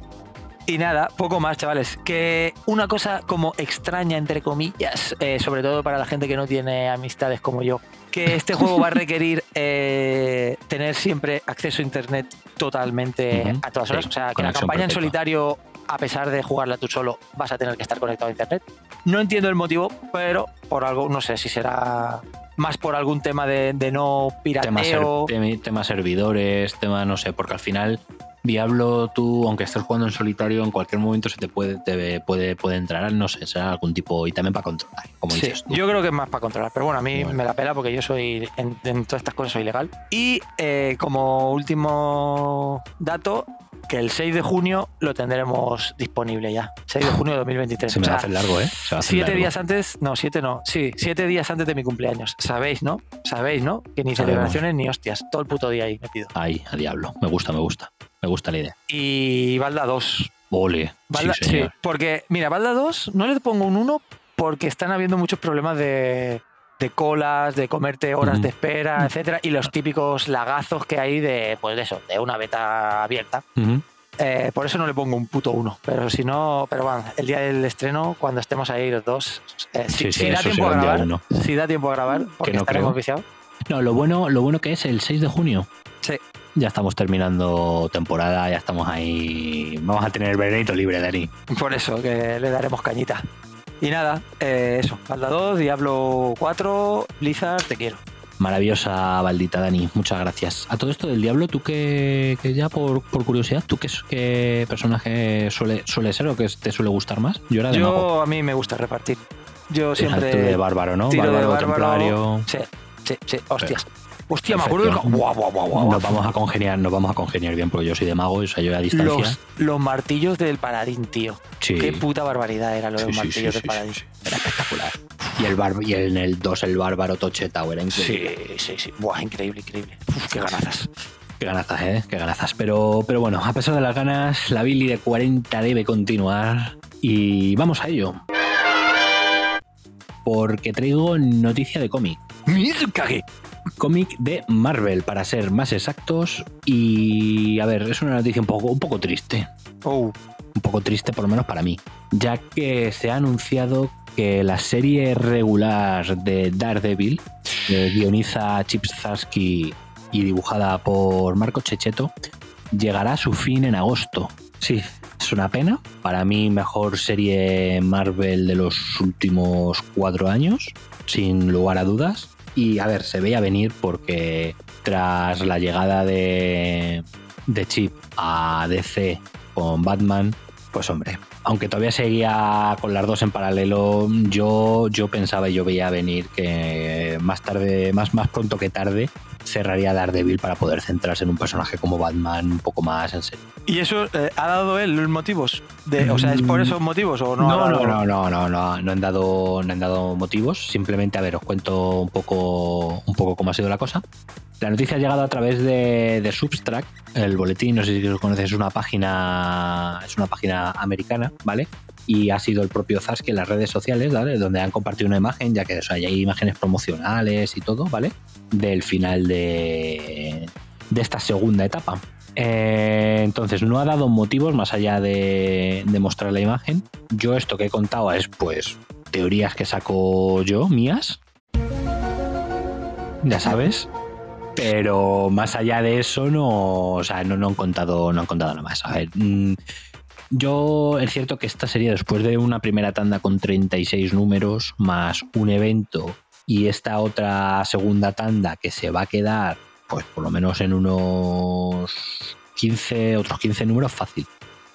[SPEAKER 3] y nada, poco más, chavales. Que una cosa como extraña, entre comillas, eh, sobre todo para la gente que no tiene amistades como yo, que este juego va a requerir eh, tener siempre acceso a internet totalmente a todas
[SPEAKER 2] sí,
[SPEAKER 3] horas. o sea, que la campaña en solitario, a pesar de jugarla tú solo, vas a tener que estar conectado a internet. No entiendo el motivo, pero por algo, no sé si será más por algún tema de, de no
[SPEAKER 2] Tema, ser-
[SPEAKER 3] pirateo.
[SPEAKER 2] tema servidores, tema no sé, porque al final Diablo tú, aunque estés jugando en solitario, en cualquier momento se te puede, te puede, puede entrar, no sé, será algún tipo, y también para controlar, como
[SPEAKER 3] Sí,
[SPEAKER 2] dices tú.
[SPEAKER 3] yo creo que es más para controlar, pero bueno, a mí
[SPEAKER 2] Bueno.
[SPEAKER 3] me la pela porque yo soy, en, en todas estas cosas soy legal. Y eh, como último dato, que el 6 de junio lo tendremos disponible ya. 6 de junio de 2023.
[SPEAKER 2] Se me
[SPEAKER 3] O
[SPEAKER 2] va a hacer largo, ¿eh? Se va a hacer
[SPEAKER 3] Siete
[SPEAKER 2] largo.
[SPEAKER 3] días antes, no, siete no, sí, siete días antes de mi cumpleaños. Sabéis, ¿no? Sabéis, ¿no? Que ni
[SPEAKER 2] Sabemos.
[SPEAKER 3] celebraciones ni hostias, todo el puto día ahí metido.
[SPEAKER 2] Ay, a Diablo, me gusta, me gusta. Me gusta la idea.
[SPEAKER 3] Y Balda 2.
[SPEAKER 2] Ole,
[SPEAKER 3] Balda,
[SPEAKER 2] sí, señor.
[SPEAKER 3] porque, mira, Balda 2 no le pongo un 1 porque están habiendo muchos problemas de, de colas, de comerte horas de espera, etcétera, y los típicos lagazos que hay de, pues de eso, de una beta abierta. Eh, por eso no le pongo un puto 1. Pero si no, pero bueno, el día del estreno, cuando estemos ahí los dos, eh, si,
[SPEAKER 2] Sí, sí,
[SPEAKER 3] si da tiempo a grabar,
[SPEAKER 2] uno.
[SPEAKER 3] si da tiempo a grabar, porque
[SPEAKER 2] no
[SPEAKER 3] estaremos
[SPEAKER 2] creo.
[SPEAKER 3] viciados.
[SPEAKER 2] No, lo bueno, lo bueno que es el 6 de junio.
[SPEAKER 3] Sí.
[SPEAKER 2] Ya estamos terminando temporada, ya estamos ahí. Vamos a tener el veranito libre, Dani.
[SPEAKER 3] Por eso, que le daremos cañita. Y nada, eh, eso, Balda 2, Diablo 4, Blizzard, te quiero.
[SPEAKER 2] Maravillosa baldita, Dani. Muchas gracias. A todo esto del diablo, tú que, que ya por, por curiosidad, ¿tú qué, qué personaje suele, suele ser o que te suele gustar más? Yo era de mago.
[SPEAKER 3] Yo, a mí me gusta repartir. Yo siempre.
[SPEAKER 2] de bárbaro, ¿no?
[SPEAKER 3] tiro de
[SPEAKER 2] Bárbaro,
[SPEAKER 3] bárbaro.
[SPEAKER 2] templario.
[SPEAKER 3] Sí, sí, sí, hostias. Hostia, me acuerdo del. Guau, guau, guau, guau.
[SPEAKER 2] Nos vamos a congeniar, nos vamos a congeniar bien, porque yo soy de mago, o sea, yo a distancia.
[SPEAKER 3] Los, los martillos del paladín, tío.
[SPEAKER 2] Sí.
[SPEAKER 3] Qué puta barbaridad era lo de
[SPEAKER 2] Sí,
[SPEAKER 3] los
[SPEAKER 2] sí,
[SPEAKER 3] martillos
[SPEAKER 2] sí,
[SPEAKER 3] del paladín.
[SPEAKER 2] Era espectacular. Y el bar y en el 2 el bárbaro Tocheta, era increíble.
[SPEAKER 3] Sí, sí, sí. Buah, increíble, increíble. Uf, qué ganazas.
[SPEAKER 2] Qué ganazas, ¿eh? Qué ganazas. Pero, pero bueno, a pesar de las ganas, la Billy de 40 debe continuar. Y vamos a ello. Porque traigo noticia de cómic.
[SPEAKER 4] Mizukage.
[SPEAKER 2] Cómic de Marvel, para ser más exactos. Y a ver, es una noticia un poco, un poco triste.
[SPEAKER 3] Oh,
[SPEAKER 2] Un poco triste, por lo menos para mí. Ya que se ha anunciado que la serie regular de Daredevil, que guioniza Chip Zdarsky y dibujada por Marco Checheto, llegará a su fin en agosto. Sí, es una pena. Para mí, mejor serie Marvel de los últimos cuatro años, sin lugar a dudas. Y a ver, se veía venir porque tras la llegada de, de Chip a DC con Batman, pues hombre, aunque todavía seguía con las dos en paralelo, yo, yo pensaba y yo veía venir que más tarde, más, más pronto que tarde, cerraría Daredevil para poder centrarse en un personaje como Batman un poco más en serio.
[SPEAKER 3] ¿Y eso eh, ha dado él los motivos? De, o sea, ¿es por esos motivos o no? ha
[SPEAKER 2] No,
[SPEAKER 3] dado-
[SPEAKER 2] no, no, no, no, no, han dado, no han dado motivos. Simplemente, a ver, os cuento un poco, un poco cómo ha sido la cosa. La noticia ha llegado a través de, de Substract, el boletín, no sé si lo conoces, es una página, es una página americana, ¿vale? Y ha sido el propio Zask en las redes sociales, ¿vale? Donde han compartido una imagen, ya que hay imágenes promocionales y todo, ¿vale? Del final de, de esta segunda etapa. Eh, entonces, no ha dado motivos más allá de, de mostrar la imagen. Yo esto que he contado es, pues, teorías que saco yo, mías. ya sabes. Pero más allá de eso, no, o sea, no, no han contado, no han contado nada más. A ver, mm, yo es cierto que esta serie, después de una primera tanda con 36 números, más un evento, y esta otra segunda tanda que se va a quedar, pues por lo menos en unos 15, otros 15 números fácil.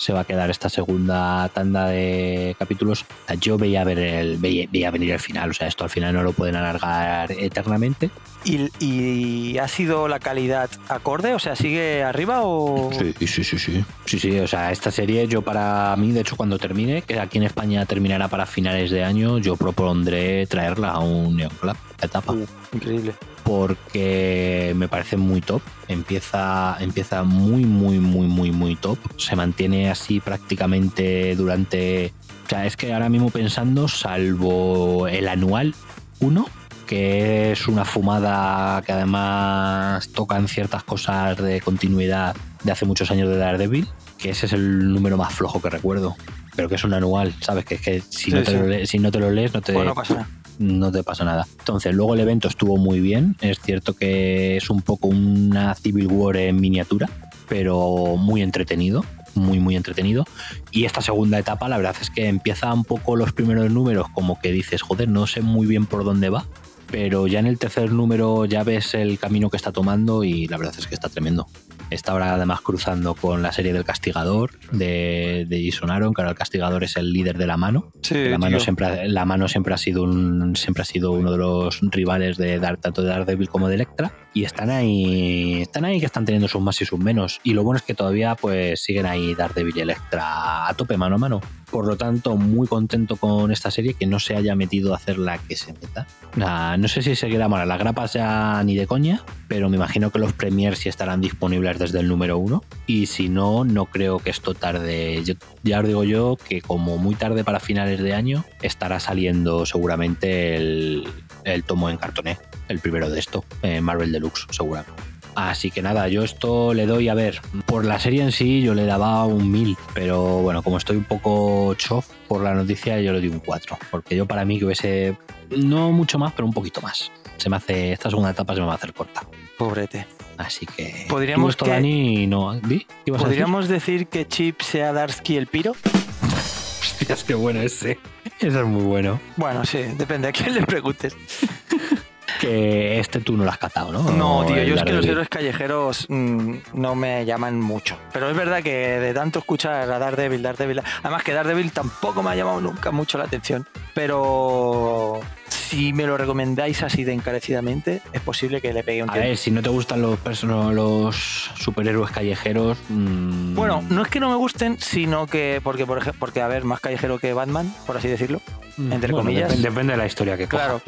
[SPEAKER 2] Se va a quedar esta segunda tanda de capítulos. Yo veía, ver el, veía, veía venir el final. O sea, esto al final no lo pueden alargar eternamente.
[SPEAKER 3] ¿Y, y ha sido la calidad acorde? O sea, ¿sigue arriba o...?
[SPEAKER 2] Sí, sí, sí, sí. Sí, sí, o sea, esta serie yo para mí, de hecho, cuando termine, que aquí en España terminará para finales de año, yo propondré traerla a un Neon Club, etapa.
[SPEAKER 3] Uh, increíble.
[SPEAKER 2] Porque me parece muy top. Empieza, empieza muy, muy, muy, muy, muy top. Se mantiene así prácticamente durante. O sea, es que ahora mismo pensando, salvo el anual 1, que es una fumada que además tocan ciertas cosas de continuidad de hace muchos años de Daredevil, que ese es el número más flojo que recuerdo. Pero que es un anual, ¿sabes? Que es que si,
[SPEAKER 3] Sí,
[SPEAKER 2] no, te
[SPEAKER 3] sí.
[SPEAKER 2] Lo lees, si no te lo lees, no te,
[SPEAKER 3] Bueno, no pasa nada.
[SPEAKER 2] No te pasa nada. Entonces, luego el evento estuvo muy bien. Es cierto que es un poco una Civil War en miniatura, pero muy entretenido. Muy, muy entretenido. Y esta segunda etapa, la verdad es que empieza un poco los primeros números, como que dices, joder, no sé muy bien por dónde va. Pero ya en el tercer número ya ves el camino que está tomando y la verdad es que está tremendo. Está ahora además cruzando con la serie del Castigador de, de Jason Aaron, que ahora el Castigador es el líder de la mano.
[SPEAKER 3] Sí,
[SPEAKER 2] La mano,
[SPEAKER 3] tío.
[SPEAKER 2] siempre, ha- la mano siempre ha sido un, siempre ha sido uno de los rivales de Dar, tanto de Daredevil como de Electra. Y están ahí, están ahí que están teniendo sus más y sus menos. Y lo bueno es que todavía pues siguen ahí Daredevil y Electra a tope mano a mano. Por lo tanto, muy contento con esta serie que no se haya metido a hacer la que se meta. Nah, no sé si seguirá mal las grapas ya ni de coña, pero me imagino que los premiers sí estarán disponibles desde el número uno. Y si no, no creo que esto tarde. Ya os digo yo que como muy tarde para finales de año estará saliendo seguramente el, el tomo en cartoné, el primero de esto, eh, Marvel Deluxe, seguramente. Así que nada, yo esto le doy, a ver, por la serie en sí yo le daba un 1000, pero bueno, como estoy un poco chof por la noticia, yo le doy un 4, porque yo para mí que hubiese, no mucho más, pero un poquito más. Se me hace, esta segunda etapa se me va a hacer corta.
[SPEAKER 3] Pobrete.
[SPEAKER 2] Así que...
[SPEAKER 3] Podríamos
[SPEAKER 2] ¿Y esto,
[SPEAKER 3] que-
[SPEAKER 2] Dani, no, ¿di? ¿Qué ibas a decir?
[SPEAKER 3] ¿Podríamos decir que Chip sea Darsky el piro?
[SPEAKER 2] Hostias, qué bueno ese. Ese es muy bueno.
[SPEAKER 3] Bueno, sí, depende a quién le preguntes.
[SPEAKER 2] Que este tú no lo has catado, ¿no?
[SPEAKER 3] No, tío, yo es que los héroes callejeros mm, no me llaman mucho. Pero es verdad que de tanto escuchar a Daredevil, Daredevil... Además que Daredevil tampoco me ha llamado nunca mucho la atención. Pero si me lo recomendáis así de encarecidamente, es posible que le pegue un
[SPEAKER 2] A
[SPEAKER 3] tiempo.
[SPEAKER 2] ver, si no te gustan los, los superhéroes callejeros. mm,
[SPEAKER 3] Bueno, no es que no me gusten, sino que... Porque, por ejemplo, porque, a ver, más callejero que Batman, por así decirlo. entre
[SPEAKER 2] bueno,
[SPEAKER 3] comillas.
[SPEAKER 2] Depende, depende de la historia que coja,
[SPEAKER 3] Claro.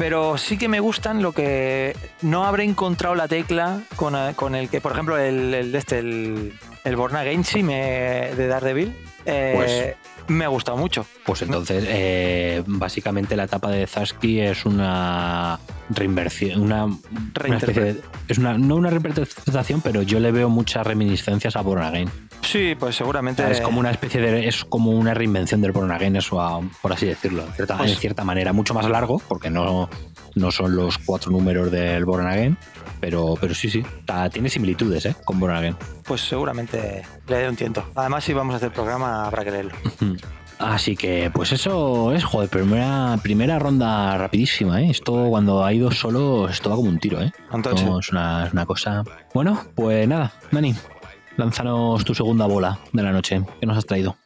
[SPEAKER 3] Pero sí que me gustan lo que no habré encontrado la tecla con, eh, con el que, por ejemplo, el, el este, el, el Born Again, sí, me, de Daredevil, eh,
[SPEAKER 2] Pues-
[SPEAKER 3] me ha gustado mucho.
[SPEAKER 2] Pues entonces, eh, básicamente la etapa de Zarsky es una reinversión, una, una especie de- es una, no una reinterpretación, pero yo le veo muchas reminiscencias a Born Again.
[SPEAKER 3] Sí, pues seguramente.
[SPEAKER 2] Es como una especie de, es como una reinvención del Born Again, eso a- por así decirlo, en cierta,
[SPEAKER 3] Pues-
[SPEAKER 2] en cierta manera, mucho más largo, porque no, no son los cuatro números del Born Again, pero, pero sí, sí, tiene similitudes, ¿eh? Con Born.
[SPEAKER 3] Pues seguramente le dé un tiento. Además, si vamos a hacer programa, habrá que leerlo.
[SPEAKER 2] Así que, pues eso es, joder, primera, primera ronda rapidísima, ¿eh? Esto cuando ha ido solo, esto va como un tiro, ¿eh?
[SPEAKER 3] Entonces,
[SPEAKER 2] No, es, una, es una cosa. Bueno, pues nada, Dani, lánzanos tu segunda bola de la noche. ¿Qué nos has traído?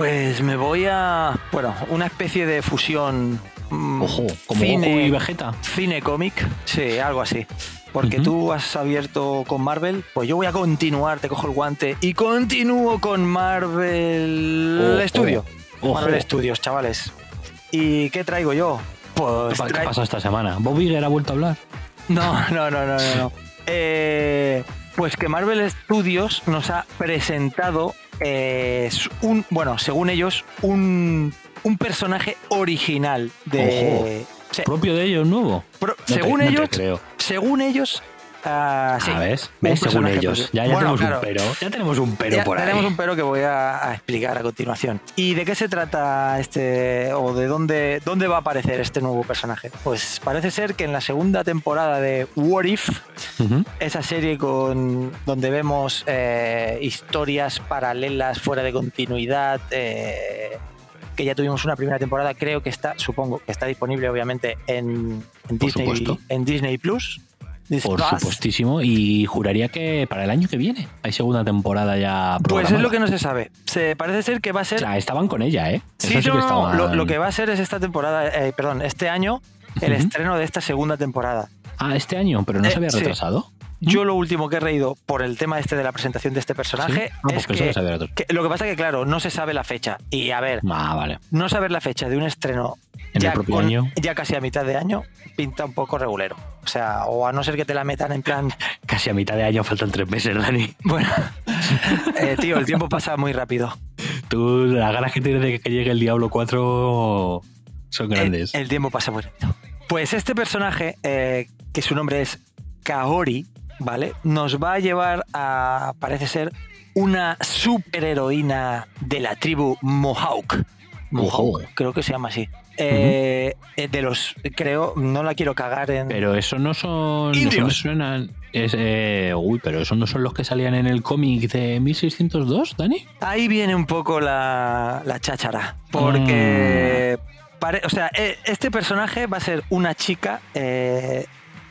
[SPEAKER 3] pues me voy a. Bueno, una especie de fusión. Mm,
[SPEAKER 2] Ojo, como
[SPEAKER 3] cine,
[SPEAKER 2] Goku y Vegeta.
[SPEAKER 3] Cine cómic, sí, algo así. Porque tú has abierto con Marvel, pues yo voy a continuar, te cojo el guante y continúo con Marvel
[SPEAKER 2] Ojo,
[SPEAKER 3] Studio.
[SPEAKER 2] ojo.
[SPEAKER 3] Marvel Studios, chavales. ¿Y qué traigo yo?
[SPEAKER 2] ¿Qué
[SPEAKER 3] Pues
[SPEAKER 2] ¿Qué pasa esta semana? ¿Bob Iger ha vuelto a hablar?
[SPEAKER 3] No, no, no, no, no. no. Eh, pues que Marvel Studios nos ha presentado eh, un, bueno, según ellos, un, un personaje original de.
[SPEAKER 2] ¿Propio de ellos nuevo?
[SPEAKER 3] pro-
[SPEAKER 2] No
[SPEAKER 3] según
[SPEAKER 2] no te
[SPEAKER 3] ellos,
[SPEAKER 2] creo.
[SPEAKER 3] según ellos, Ah, sí.
[SPEAKER 2] Ah, ¿ves?
[SPEAKER 3] Un
[SPEAKER 2] ¿Ves? Según ellos. Ya, ya
[SPEAKER 3] Bueno,
[SPEAKER 2] tenemos
[SPEAKER 3] claro.
[SPEAKER 2] un pero. Ya tenemos un pero
[SPEAKER 3] Ya
[SPEAKER 2] por ahí.
[SPEAKER 3] tenemos un pero que voy a, a explicar a continuación. ¿Y de qué se trata este, o de dónde, dónde va a aparecer este nuevo personaje? Pues parece ser que en la segunda temporada de What If, esa serie con, donde vemos eh, historias paralelas fuera de continuidad, eh, que ya tuvimos una primera temporada, creo que está, supongo que está disponible obviamente en, Disney, en Disney Plus. Disney
[SPEAKER 2] Por
[SPEAKER 3] Plus.
[SPEAKER 2] supuestísimo. Y juraría que para el año que viene hay segunda temporada ya
[SPEAKER 3] Pues es lo que no se sabe. Se parece ser que va a
[SPEAKER 2] O
[SPEAKER 3] ser
[SPEAKER 2] sea, estaban con ella, ¿eh?
[SPEAKER 3] Sí, no,
[SPEAKER 2] que
[SPEAKER 3] no,
[SPEAKER 2] estaban-
[SPEAKER 3] lo, lo que va a ser es esta temporada, eh, perdón, este año, el estreno de esta segunda temporada.
[SPEAKER 2] Ah, este año, pero no
[SPEAKER 3] Eh,
[SPEAKER 2] se había
[SPEAKER 3] sí. Yo lo último que he reído por el tema este de la presentación de este personaje
[SPEAKER 2] ¿Sí? Ah, pues
[SPEAKER 3] es que,
[SPEAKER 2] que
[SPEAKER 3] lo que pasa es que, claro, no se sabe la fecha. Y a ver,
[SPEAKER 2] Ah, vale.
[SPEAKER 3] no saber la fecha de un estreno
[SPEAKER 2] En
[SPEAKER 3] ya,
[SPEAKER 2] el propio
[SPEAKER 3] con-
[SPEAKER 2] año.
[SPEAKER 3] ya casi a mitad de año pinta un poco regulero. O sea, o a no ser que te la metan en plan,
[SPEAKER 2] Casi a mitad de año faltan tres meses, Dani.
[SPEAKER 3] bueno, eh, tío, el tiempo pasa muy rápido.
[SPEAKER 2] Tú, las ganas que tienes de que llegue el Diablo 4 son
[SPEAKER 3] El,
[SPEAKER 2] grandes.
[SPEAKER 3] el tiempo pasa muy rápido. Pues este personaje, eh, que su nombre es Kaori, ¿vale? Nos va a llevar a, parece ser, una superheroína de la tribu Mohawk. Mohawk,
[SPEAKER 2] Ojo.
[SPEAKER 3] creo que se llama así. Eh, eh, de los, creo, no la quiero cagar en...
[SPEAKER 2] Pero eso no son. eso
[SPEAKER 3] Indios.
[SPEAKER 2] me suenan. Es, eh, uy, pero esos no son los que salían en el cómic de 1602, Dani.
[SPEAKER 3] Ahí viene un poco la, la cháchara. Porque.
[SPEAKER 2] Mm.
[SPEAKER 3] pare- o sea, eh, este personaje va a ser una chica eh,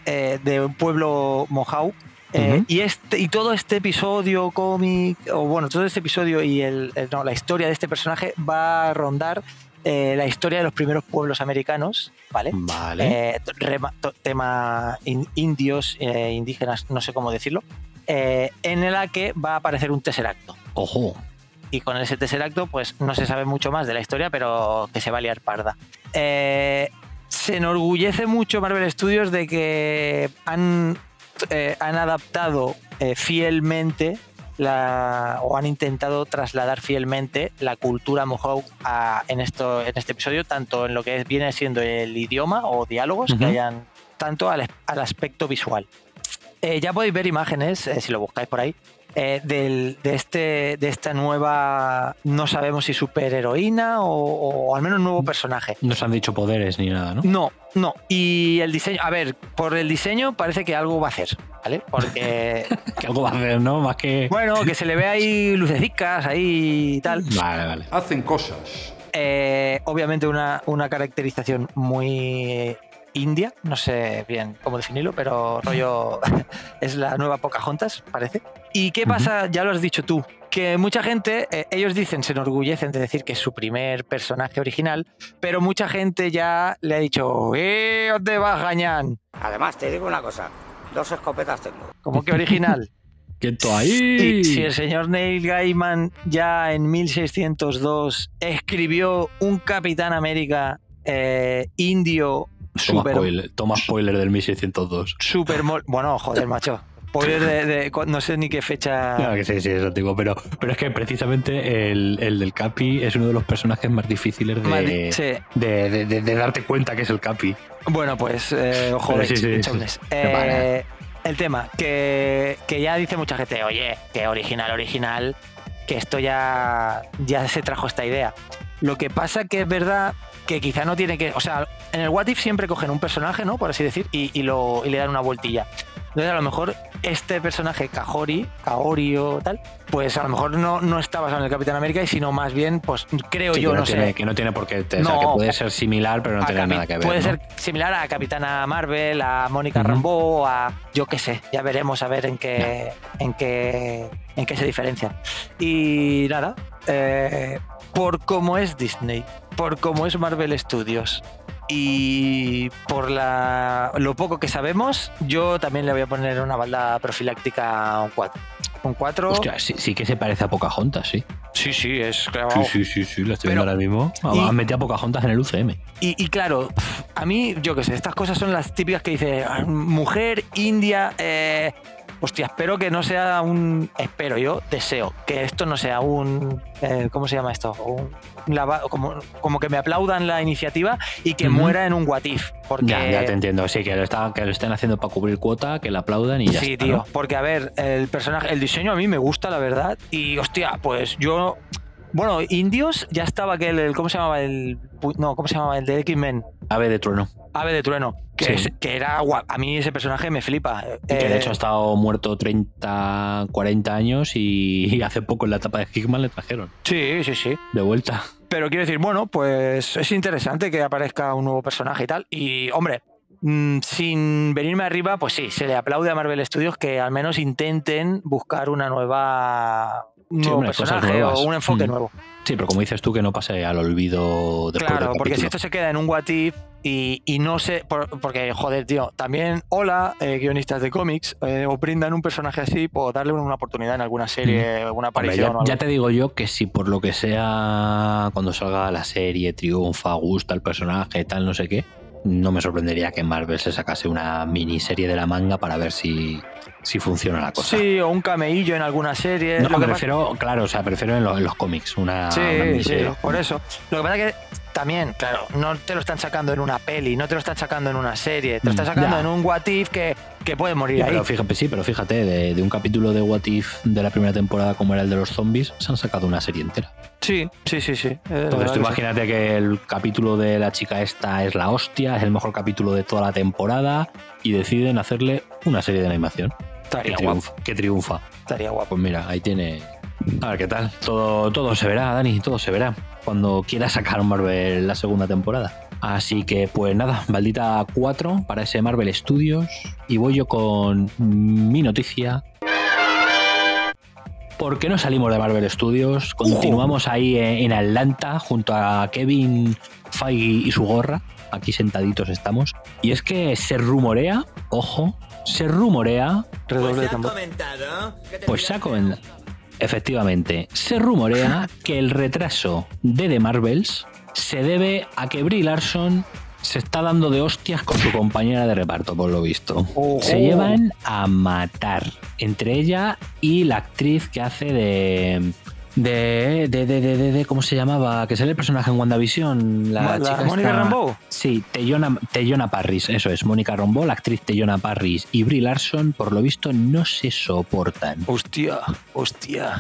[SPEAKER 3] eh, de un pueblo Mohawk. eh, y, este, y todo este episodio cómic, o bueno, todo este episodio y el, el- no, la historia de este personaje va a rondar eh, la historia de los primeros pueblos americanos, ¿vale?
[SPEAKER 2] Vale.
[SPEAKER 3] Eh, rema- to- tema in- indios, eh, indígenas, no sé cómo decirlo, en la que va a aparecer un tesseracto
[SPEAKER 2] Ojo.
[SPEAKER 3] y con ese tesseracto pues no se sabe mucho más de la historia, pero que se va a liar parda. Se enorgullece mucho Marvel Studios de que han, eh, han adaptado eh, fielmente la, o han intentado trasladar fielmente la cultura Mohawk a- en, esto, en este episodio, tanto en lo que viene siendo el idioma o diálogos que
[SPEAKER 2] Ujú.
[SPEAKER 3] hayan, tanto al, al aspecto visual. Eh, ya podéis ver imágenes, si lo buscáis por ahí, eh, del- de, este, de esta nueva, no sabemos si superheroína o, o al menos nuevo personaje.
[SPEAKER 2] No se han dicho poderes ni nada, ¿no?
[SPEAKER 3] No, no. Y el diseño, a ver, por el diseño parece que algo va a hacer, ¿vale? Porque,
[SPEAKER 2] Que algo va a hacer, ¿no? Más que.
[SPEAKER 3] bueno, que se le ve ahí lucecicas ahí y tal.
[SPEAKER 2] Vale, vale.
[SPEAKER 1] Hacen cosas.
[SPEAKER 3] Eh, obviamente una, una caracterización muy india, no sé bien cómo definirlo, pero rollo es la nueva Pocahontas, parece. ¿Y qué pasa? Ya lo has dicho tú, que mucha gente, eh, ellos dicen, se enorgullecen de decir que es su primer personaje original, pero mucha gente ya le ha dicho, ¡eh, os te vas, gañán!
[SPEAKER 7] Además, te digo una cosa, dos escopetas tengo.
[SPEAKER 3] ¿Cómo que original?
[SPEAKER 2] ¡Quieto
[SPEAKER 3] Si,
[SPEAKER 2] ahí!
[SPEAKER 3] si el señor Neil Gaiman ya en 1602 escribió un Capitán América eh, indio
[SPEAKER 2] Toma
[SPEAKER 3] super,
[SPEAKER 2] spoiler, toma spoiler del 1602.
[SPEAKER 3] super mol- Bueno, joder, macho. De, no sé ni qué fecha.
[SPEAKER 2] Claro que sí, sí, eso digo, pero, pero es que precisamente el, el del Capi es uno de los personajes más difíciles de,
[SPEAKER 3] sí.
[SPEAKER 2] de, darte cuenta que es el Capi.
[SPEAKER 3] Bueno, pues, eh, ojo, de
[SPEAKER 2] sí, sí,
[SPEAKER 3] Eh, el tema, que, que ya dice mucha gente, oye, que original, original, que esto ya, ya se trajo esta idea. Lo que pasa que es verdad que quizá no tiene que. O sea, en el What If siempre cogen un personaje, ¿no? Por así decir, y, y lo, y le dan una vueltilla. Entonces, a lo mejor este personaje, Kahori, Kaori o tal, pues a lo mejor no, no está basado en el Capitán América, y sino más bien, pues creo
[SPEAKER 2] Sí,
[SPEAKER 3] yo,
[SPEAKER 2] que
[SPEAKER 3] no,
[SPEAKER 2] tiene,
[SPEAKER 3] sé.
[SPEAKER 2] que no tiene por qué. o sea, que puede ser similar, pero no tiene nada que ver.
[SPEAKER 3] Puede ser similar a Capitana Marvel, a Mónica. Rambeau, a yo qué sé, ya veremos a ver en qué, en qué, en qué se diferencian. Y nada, eh, por cómo es Disney, por cómo es Marvel Studios y por la, lo poco que sabemos, yo también le voy a poner una balda profiláctica a un 4. Un 4,
[SPEAKER 2] Hostia, sí, sí que se parece a Pocahontas, sí.
[SPEAKER 3] sí, sí, es claro.
[SPEAKER 2] Sí, sí, sí, sí, lo estoy viendo ahora mismo.
[SPEAKER 3] y-
[SPEAKER 2] Han metido a Pocahontas en el UCM.
[SPEAKER 3] Y, y claro, a mí, yo qué sé, estas cosas son las típicas que dice "Ah, mujer india, eh, hostia, espero que no sea un. Espero, yo deseo que esto no sea un. eh, ¿Cómo se llama esto? Un lava- como, como que me aplaudan la iniciativa y que muera en un what if. Porque.
[SPEAKER 2] Ya, ya te entiendo. Sí, que lo, está, que lo estén haciendo para cubrir cuota, que la aplaudan y ya
[SPEAKER 3] sí,
[SPEAKER 2] está,
[SPEAKER 3] tío.
[SPEAKER 2] ¿no?
[SPEAKER 3] Porque, a ver, el personaje, el diseño a mí me gusta, la verdad. Y, hostia, pues yo. Bueno, Indios ya estaba aquel. El, ¿Cómo se llamaba? El. No, ¿cómo se llamaba? El de X-Men.
[SPEAKER 2] Ave de trueno.
[SPEAKER 3] Ave de Trueno. Que,
[SPEAKER 2] Sí.
[SPEAKER 3] es- que era guap. A mí ese personaje me flipa.
[SPEAKER 2] Que de
[SPEAKER 3] Eh,
[SPEAKER 2] hecho ha estado muerto 30, 40 años y, y hace poco en la etapa de Hickman le trajeron
[SPEAKER 3] Sí, sí, sí.
[SPEAKER 2] de vuelta.
[SPEAKER 3] Pero quiero decir, bueno, pues es interesante que aparezca un nuevo personaje y tal. Y, hombre, mm, sin venirme arriba, pues sí, se le aplaude a Marvel Studios que al menos intenten buscar una nueva. Un nuevo personaje o un enfoque
[SPEAKER 2] Mm.
[SPEAKER 3] nuevo.
[SPEAKER 2] Sí, pero como dices tú, que no pase al olvido después
[SPEAKER 3] Claro,
[SPEAKER 2] del
[SPEAKER 3] porque si esto se queda en un what if y, y no sé, por- porque joder, tío, también hola, eh, guionistas de cómics, eh, os brindan un personaje así, por darle una oportunidad en alguna serie, alguna
[SPEAKER 2] Mm. Hombre,
[SPEAKER 3] aparición.
[SPEAKER 2] ya, ya te digo yo que si por lo que sea, cuando salga la serie, triunfa, gusta el personaje, tal, no sé qué, no me sorprendería que Marvel se sacase una miniserie de la manga para ver si, si funciona la cosa.
[SPEAKER 3] Sí, o un cameillo en alguna serie.
[SPEAKER 2] No,
[SPEAKER 3] Lo
[SPEAKER 2] me
[SPEAKER 3] que pasa-
[SPEAKER 2] refiero, claro, o sea, prefiero en, lo- en los cómics, una,
[SPEAKER 3] Sí,
[SPEAKER 2] una
[SPEAKER 3] sí, por eso. Lo que pasa es que también, claro, no te lo están sacando en una peli, no te lo están sacando en una serie, te lo están
[SPEAKER 2] Mm,
[SPEAKER 3] sacando
[SPEAKER 2] ya.
[SPEAKER 3] en un what if que, que puede morir
[SPEAKER 2] Sí,
[SPEAKER 3] ahí.
[SPEAKER 2] pero fíjate, sí, pero fíjate, de, de un capítulo de What If de la primera temporada como era el de los zombies, se han sacado una serie entera.
[SPEAKER 3] Sí, sí, sí, sí.
[SPEAKER 2] Entonces tú imagínate que el capítulo de la chica esta es la hostia, es el mejor capítulo de toda la temporada y deciden hacerle una serie de animación.
[SPEAKER 3] Estaría
[SPEAKER 2] que,
[SPEAKER 3] guapo.
[SPEAKER 2] triunfa, que triunfa.
[SPEAKER 3] Estaría guapo.
[SPEAKER 2] Pues mira, ahí tiene... A ver qué tal. Todo, todo se verá, Dani, todo se verá. Cuando quiera sacar Marvel la segunda temporada. Así que pues nada, maldita 4 para ese Marvel Studios. Y voy yo con mi noticia. ¿Por qué no salimos de Marvel Studios? Continuamos ahí en en Atlanta junto a Kevin Feige y su gorra. Aquí sentaditos estamos. Y es que se rumorea, ojo, se rumorea
[SPEAKER 3] Redoble de tambor.
[SPEAKER 2] pues se ha comentado. Efectivamente, se rumorea que el retraso de The Marvels se debe a que Brie Larson se está dando de hostias con su compañera de reparto, por lo visto. Se llevan a matar entre ella y la actriz que hace de. De, de, de, de, de- ¿cómo se llamaba? Que sale el personaje en WandaVision. La,
[SPEAKER 3] Ma- la
[SPEAKER 2] chica
[SPEAKER 3] Mónica Rambeau.
[SPEAKER 2] Sí, Teyona, Teyona Parris, eso es, Mónica Rambeau, la actriz Teyona Parris y Brie Larson, por lo visto, no se soportan.
[SPEAKER 3] Hostia, hostia.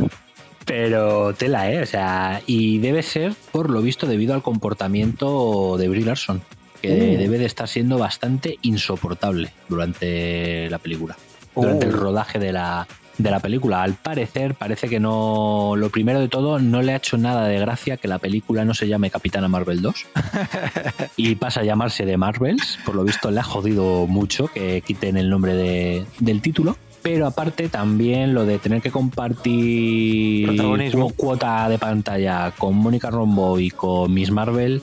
[SPEAKER 2] Pero tela, ¿eh? O sea, y debe ser, por lo visto, debido al comportamiento de Brie Larson, que
[SPEAKER 3] Uh.
[SPEAKER 2] debe de estar siendo bastante insoportable durante la película, durante
[SPEAKER 3] Uh.
[SPEAKER 2] el rodaje de la, de la película. Al parecer, parece que no. Lo primero de todo, no le ha hecho nada de gracia que la película no se llame Capitana Marvel 2 y pasa a llamarse The Marvels. Por lo visto, le ha jodido mucho que quiten el nombre de- del título. Pero aparte también lo de tener que compartir
[SPEAKER 3] Protagonismo.
[SPEAKER 2] cu- cuota de pantalla con Mónica Rombo y con Miss Marvel.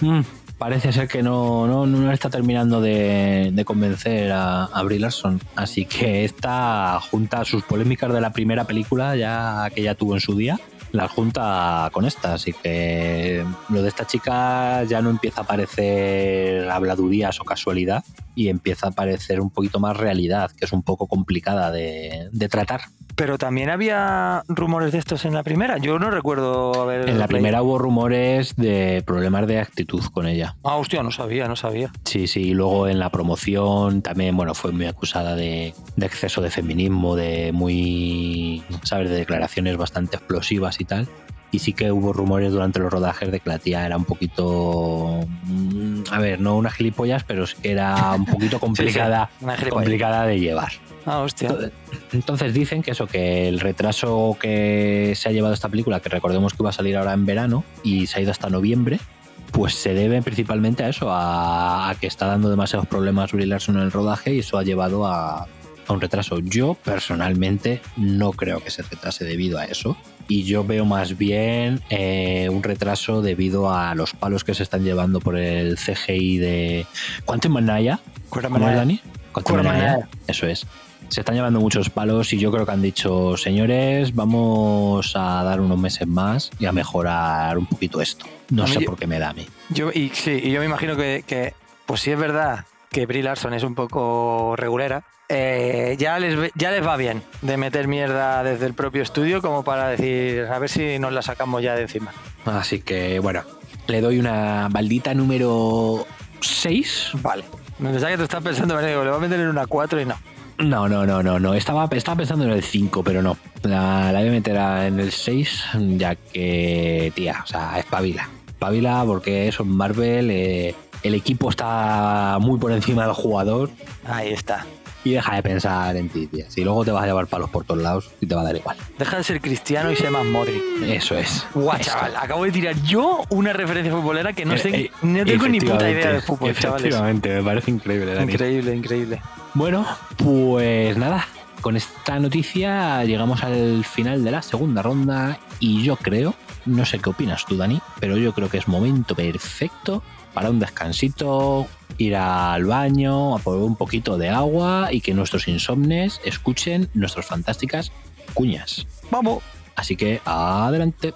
[SPEAKER 2] mm, parece ser que no, no, no está terminando de, de convencer a, a. Así que esta junta sus polémicas de la primera película ya que ya tuvo en su día. La junta con esta, así que lo de esta chica ya no empieza a parecer habladurías o casualidad y empieza a parecer un poquito más realidad, que es un poco complicada de, de tratar.
[SPEAKER 3] Pero también había rumores de estos en la primera. Yo no recuerdo haber.
[SPEAKER 2] En la primera hubo rumores de problemas de actitud con ella.
[SPEAKER 3] Ah, hostia, no sabía, no sabía.
[SPEAKER 2] Sí, sí, y luego en la promoción también, bueno, fue muy acusada de, de exceso de feminismo, de muy, ¿sabes?, de declaraciones bastante explosivas y tal. Y sí que hubo rumores durante los rodajes de que la tía era un poquito, mm, a ver, no una gilipollas, pero sí que era un poquito complicada, complicada de llevar.
[SPEAKER 3] Ah, hostia.
[SPEAKER 2] Entonces dicen que eso, que el retraso que se ha llevado esta película, que recordemos que iba a salir ahora en verano y se ha ido hasta noviembre, pues se debe principalmente a eso, a, a que está dando demasiados problemas Brie Larson en el rodaje y eso ha llevado a, a un retraso. Yo personalmente no creo que se retrase debido a eso y yo veo más bien eh, un retraso debido a los palos que se están llevando por el CGI de Quantum Manaya. ¿Cómo es,
[SPEAKER 3] Manaya.
[SPEAKER 2] Dani? Quantum Manaya. Eso es. Se están llevando muchos palos y yo creo que han dicho, señores, vamos a dar unos meses más y a mejorar un poquito esto. No sé
[SPEAKER 3] yo-
[SPEAKER 2] por qué me da a mí.
[SPEAKER 3] Yo, y sí, y yo me imagino que, que, pues si es verdad que Brie Larson es un poco regulera, eh, ya, les, ya les va bien de meter mierda desde el propio estudio como para decir, a ver si nos la sacamos ya de encima.
[SPEAKER 2] Así que, bueno, le doy una maldita número 6.
[SPEAKER 3] Vale. Me pensaba que te estás pensando, me digo, le va a meter en una 4 y no.
[SPEAKER 2] No, no, no, no, no. Estaba, estaba pensando en el 5, pero no. La, la voy a meter en el 6, ya que, tía, o sea, espabila. Espabila porque eso en Marvel, eh, el equipo está muy por encima del jugador
[SPEAKER 3] Ahí está.
[SPEAKER 2] Y deja de pensar en ti, tía. Si luego te vas a llevar palos por todos lados y te va a dar igual.
[SPEAKER 3] Deja de ser cristiano y sé más Modric.
[SPEAKER 2] Eso es.
[SPEAKER 3] Guau, chaval, acabo de tirar yo una referencia futbolera que no,
[SPEAKER 2] Eh,
[SPEAKER 3] sé,
[SPEAKER 2] eh,
[SPEAKER 3] no tengo ni puta idea de fútbol, chavales.
[SPEAKER 2] Efectivamente, me parece increíble, Dani.
[SPEAKER 3] Increíble, increíble.
[SPEAKER 2] Bueno, pues nada, con esta noticia llegamos al final de la segunda ronda y yo creo, no sé qué opinas tú, Dani, pero yo creo que es momento perfecto para un descansito, ir al baño, a poner un poquito de agua y que nuestros insomnes escuchen nuestras fantásticas cuñas.
[SPEAKER 3] Vamos.
[SPEAKER 2] Así que adelante.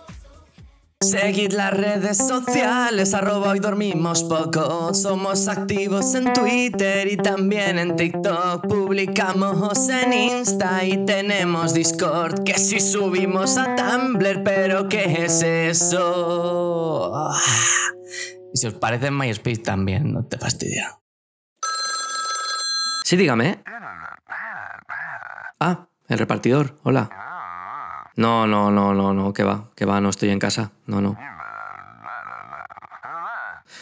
[SPEAKER 6] Seguid las redes sociales, arroba hoy dormimos poco. Somos activos en Twitter y también en TikTok. Publicamos en Insta y tenemos Discord. Que si subimos a Tumblr, pero ¿qué es eso? Y si os parece en MySpace también, no te fastidia. Sí, dígame. Ah, el repartidor, hola. No, no, no, no, no, que va, que va, no estoy en casa. No, no.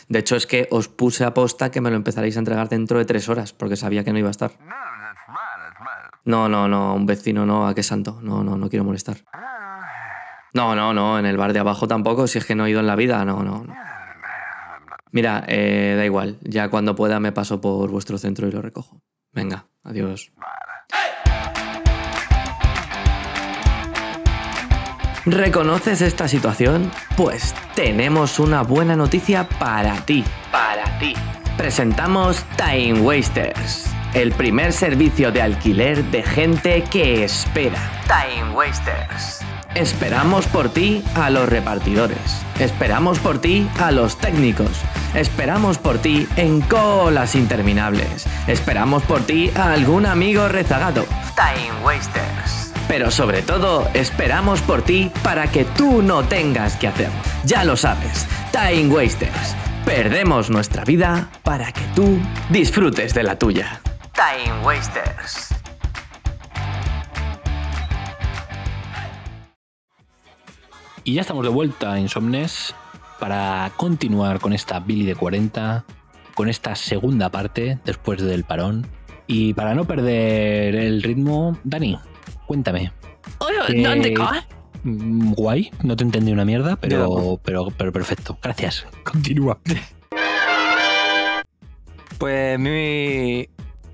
[SPEAKER 6] De hecho, es que os puse a posta que me lo empezaréis a entregar dentro de tres horas, porque sabía que no iba a estar. No, no, no, un vecino no, a qué santo. No, no, no quiero molestar. No, no, no, en el bar de abajo tampoco, si es que no he ido en la vida, no, no. no. Mira, eh, da igual, ya cuando pueda me paso por vuestro centro y lo recojo. Venga, adiós. ¿Reconoces esta situación? Pues tenemos una buena noticia para ti. Para ti. Presentamos Time Wasters, el primer servicio de alquiler de gente que espera. Time Wasters. Esperamos por ti a los repartidores. Esperamos por ti a los técnicos. Esperamos por ti en colas interminables. Esperamos por ti a algún amigo rezagado. Time Wasters. Pero sobre todo, esperamos por ti para que tú no tengas que hacerlo. Ya lo sabes, Time Wasters. Perdemos nuestra vida para que tú disfrutes de la tuya. Time Wasters.
[SPEAKER 2] Y ya estamos de vuelta, Insomnes, para continuar con esta Billy de 40, con esta segunda parte después del parón. Y para no perder el ritmo, Dani, cuéntame.
[SPEAKER 6] Oye, ¿dónde
[SPEAKER 2] ¿Qué-
[SPEAKER 6] cae?
[SPEAKER 2] Mm, Guay, no te entendí una mierda, pero, pero, pero perfecto. Gracias. Continúa.
[SPEAKER 3] Pues mi,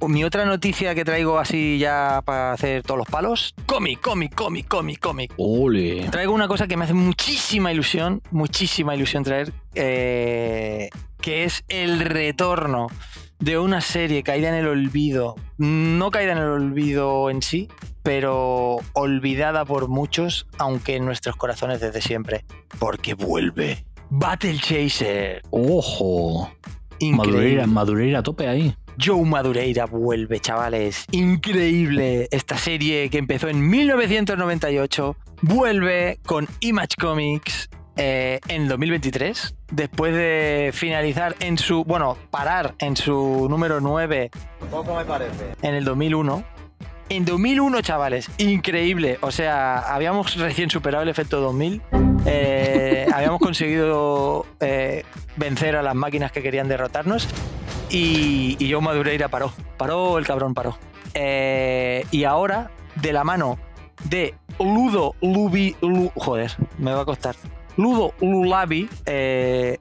[SPEAKER 3] mi otra noticia que traigo así ya para hacer todos los palos. Cómic, cómic, cómic, cómic, cómic.
[SPEAKER 2] Ole.
[SPEAKER 3] Traigo una cosa que me hace muchísima ilusión, muchísima ilusión traer, eh, que es el retorno de una serie caída en el olvido, no caída en el olvido en sí, pero olvidada por muchos, aunque en nuestros corazones desde siempre, porque vuelve. Battle Chaser.
[SPEAKER 2] Ojo.
[SPEAKER 3] Increíble.
[SPEAKER 2] Madureira, Madureira a tope ahí.
[SPEAKER 3] Joe Madureira vuelve, chavales. Increíble. Esta serie que empezó en 1998 vuelve con Image Comics eh, en 2023. Después de finalizar en su. Bueno, parar en su número 9
[SPEAKER 7] Poco me parece.
[SPEAKER 3] en el 2001. En 2001, chavales, increíble. O sea, habíamos recién superado el efecto 2000. eh, habíamos conseguido eh, vencer a las máquinas que querían derrotarnos. Y, y Joe Madureira paró. Paró, el cabrón paró. Eh, y ahora, de la mano de Ludo Lubi. Lu- joder, me va a costar. Ludo Lulabi eh,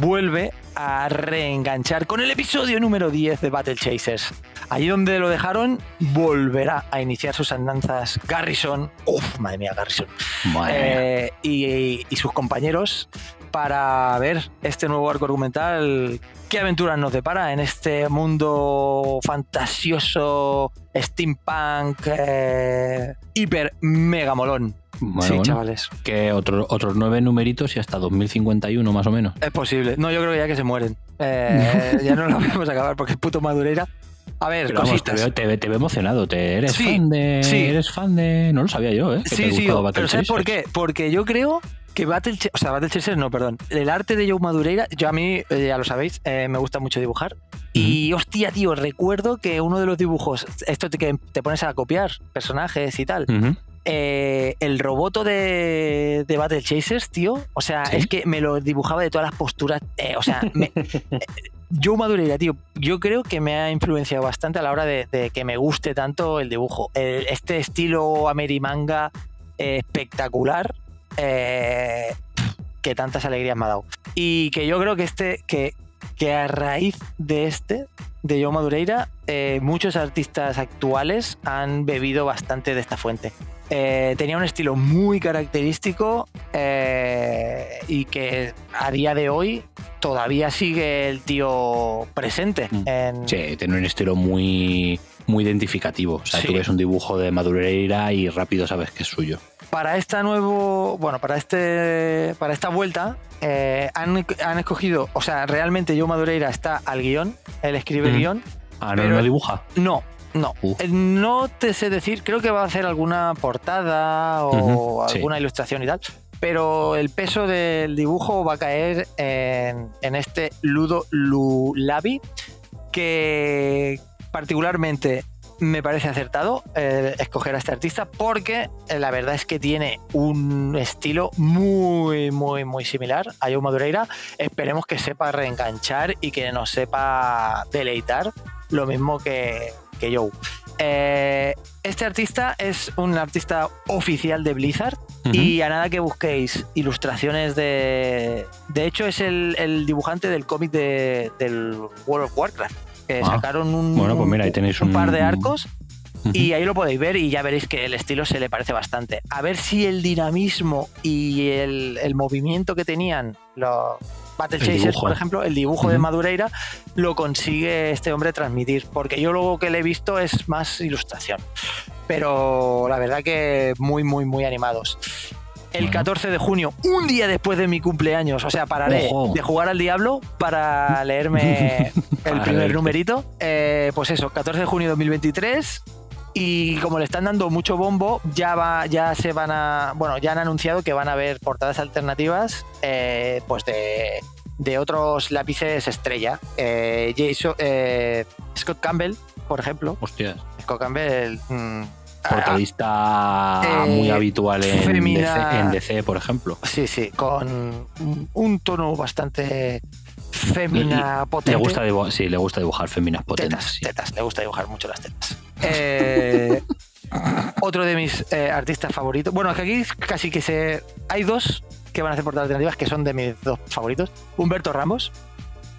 [SPEAKER 3] vuelve a reenganchar con el episodio número 10 de Battle Chasers. Allí donde lo dejaron, volverá a iniciar sus andanzas Garrison. Uf, madre mía, Garrison.
[SPEAKER 2] Madre mía.
[SPEAKER 3] Eh, y, y sus compañeros para ver este nuevo arco argumental. ¿Qué aventuras nos depara en este mundo fantasioso, steampunk, eh, hiper mega molón?
[SPEAKER 2] Bueno,
[SPEAKER 3] sí,
[SPEAKER 2] bueno.
[SPEAKER 3] chavales.
[SPEAKER 2] Que otro- otros nueve numeritos y hasta 2051 más o menos.
[SPEAKER 3] Es posible. No, yo creo que ya que se mueren. Eh, ya no lo vamos a acabar porque es puto Madureira. A ver,
[SPEAKER 2] vamos, te, veo, te, ve- te veo emocionado. Te, eres
[SPEAKER 3] Sí,
[SPEAKER 2] fan de.
[SPEAKER 3] sí.
[SPEAKER 2] Eres fan de. No lo sabía yo, ¿eh? que te
[SPEAKER 3] Sí, sí, pero ¿sabes por qué? Porque yo creo que Battle, o sea, Battle Chasers no, perdón. El arte de Joe Madureira, yo a mí, eh, ya lo sabéis, eh, me gusta mucho dibujar. Y hostia, tío, recuerdo que uno de los dibujos, esto te, que te pones a copiar personajes y tal, eh, el roboto de, de Battle Chasers, tío, o sea,
[SPEAKER 2] ¿Sí?
[SPEAKER 3] es que me lo dibujaba de todas las posturas, eh, o sea, me- eh, Joe Madureira, tío, yo creo que me ha influenciado bastante a la hora de, de que me guste tanto el dibujo. El- este estilo amerimanga espectacular eh, que tantas alegrías me ha dado. Y que yo creo que este, que, que a raíz de este, de Joe Madureira, eh, muchos artistas actuales han bebido bastante de esta fuente. Eh, tenía un estilo muy característico eh, y que a día de hoy todavía sigue el tío presente.
[SPEAKER 2] Mm.
[SPEAKER 3] en-
[SPEAKER 2] Sí, tiene un estilo muy, muy identificativo. O sea,
[SPEAKER 3] Sí.
[SPEAKER 2] tú ves un dibujo de Madureira y rápido sabes que es suyo.
[SPEAKER 3] Para esta nuevo bueno para este para esta vuelta eh, han, han escogido o sea realmente Joe Madureira está al guion él escribe el guion
[SPEAKER 2] Ah, no,
[SPEAKER 3] Pero-
[SPEAKER 2] no dibuja.
[SPEAKER 3] no no
[SPEAKER 2] Uh.
[SPEAKER 3] Eh, no te sé decir creo que va a hacer alguna portada o alguna ilustración y tal pero el peso del dibujo va a caer en, en este Ludo Lulabi que particularmente me parece acertado eh, escoger a este artista porque eh, la verdad es que tiene un estilo muy, muy, muy similar a Joe Madureira. Esperemos que sepa reenganchar y que nos sepa deleitar lo mismo que, que Joe. Eh, este artista es un artista oficial de Blizzard y a nada que busquéis ilustraciones de... De hecho es el, el dibujante del cómic de- del World of Warcraft. Que
[SPEAKER 2] Ah.
[SPEAKER 3] sacaron un,
[SPEAKER 2] Bueno, pues mira, ahí tenéis
[SPEAKER 3] un par de arcos y ahí lo podéis ver y ya veréis que el estilo se le parece bastante. A ver si el dinamismo y el, el movimiento que tenían los Battle
[SPEAKER 2] El
[SPEAKER 3] Chasers,
[SPEAKER 2] dibujo.
[SPEAKER 3] por ejemplo, el dibujo de. Madureira, lo consigue este hombre transmitir. Porque yo luego que le he visto es más ilustración. Pero la verdad que muy, muy, muy animados. El
[SPEAKER 2] Bueno.
[SPEAKER 3] 14 de junio, un día después de mi cumpleaños, o sea, pararé
[SPEAKER 2] Ojo.
[SPEAKER 3] de jugar al Diablo para leerme el primer numerito. Eh, pues eso, 14 de junio de 2023. Y como le están dando mucho bombo, ya va, ya se van a. Bueno, ya han anunciado que van a haber portadas alternativas eh, pues de, de otros lápices estrella. Eh, Jason- eh, Scott Campbell, por ejemplo.
[SPEAKER 2] Hostias.
[SPEAKER 3] Scott Campbell. mm,
[SPEAKER 2] Portadista
[SPEAKER 3] Eh,
[SPEAKER 2] muy habitual en
[SPEAKER 3] femina-
[SPEAKER 2] DC, en DC, por ejemplo.
[SPEAKER 3] Sí, sí, con un- tono bastante fémina potente.
[SPEAKER 2] Le gusta dibujar, sí, le gusta dibujar féminas potentes.
[SPEAKER 3] Tetas,
[SPEAKER 2] sí.
[SPEAKER 3] tetas, le gusta dibujar mucho las tetas. Eh, otro de mis eh, artistas favoritos. Bueno, es que aquí casi que se. Hay dos que van a hacer portadas alternativas que son de mis dos favoritos. Humberto Ramos,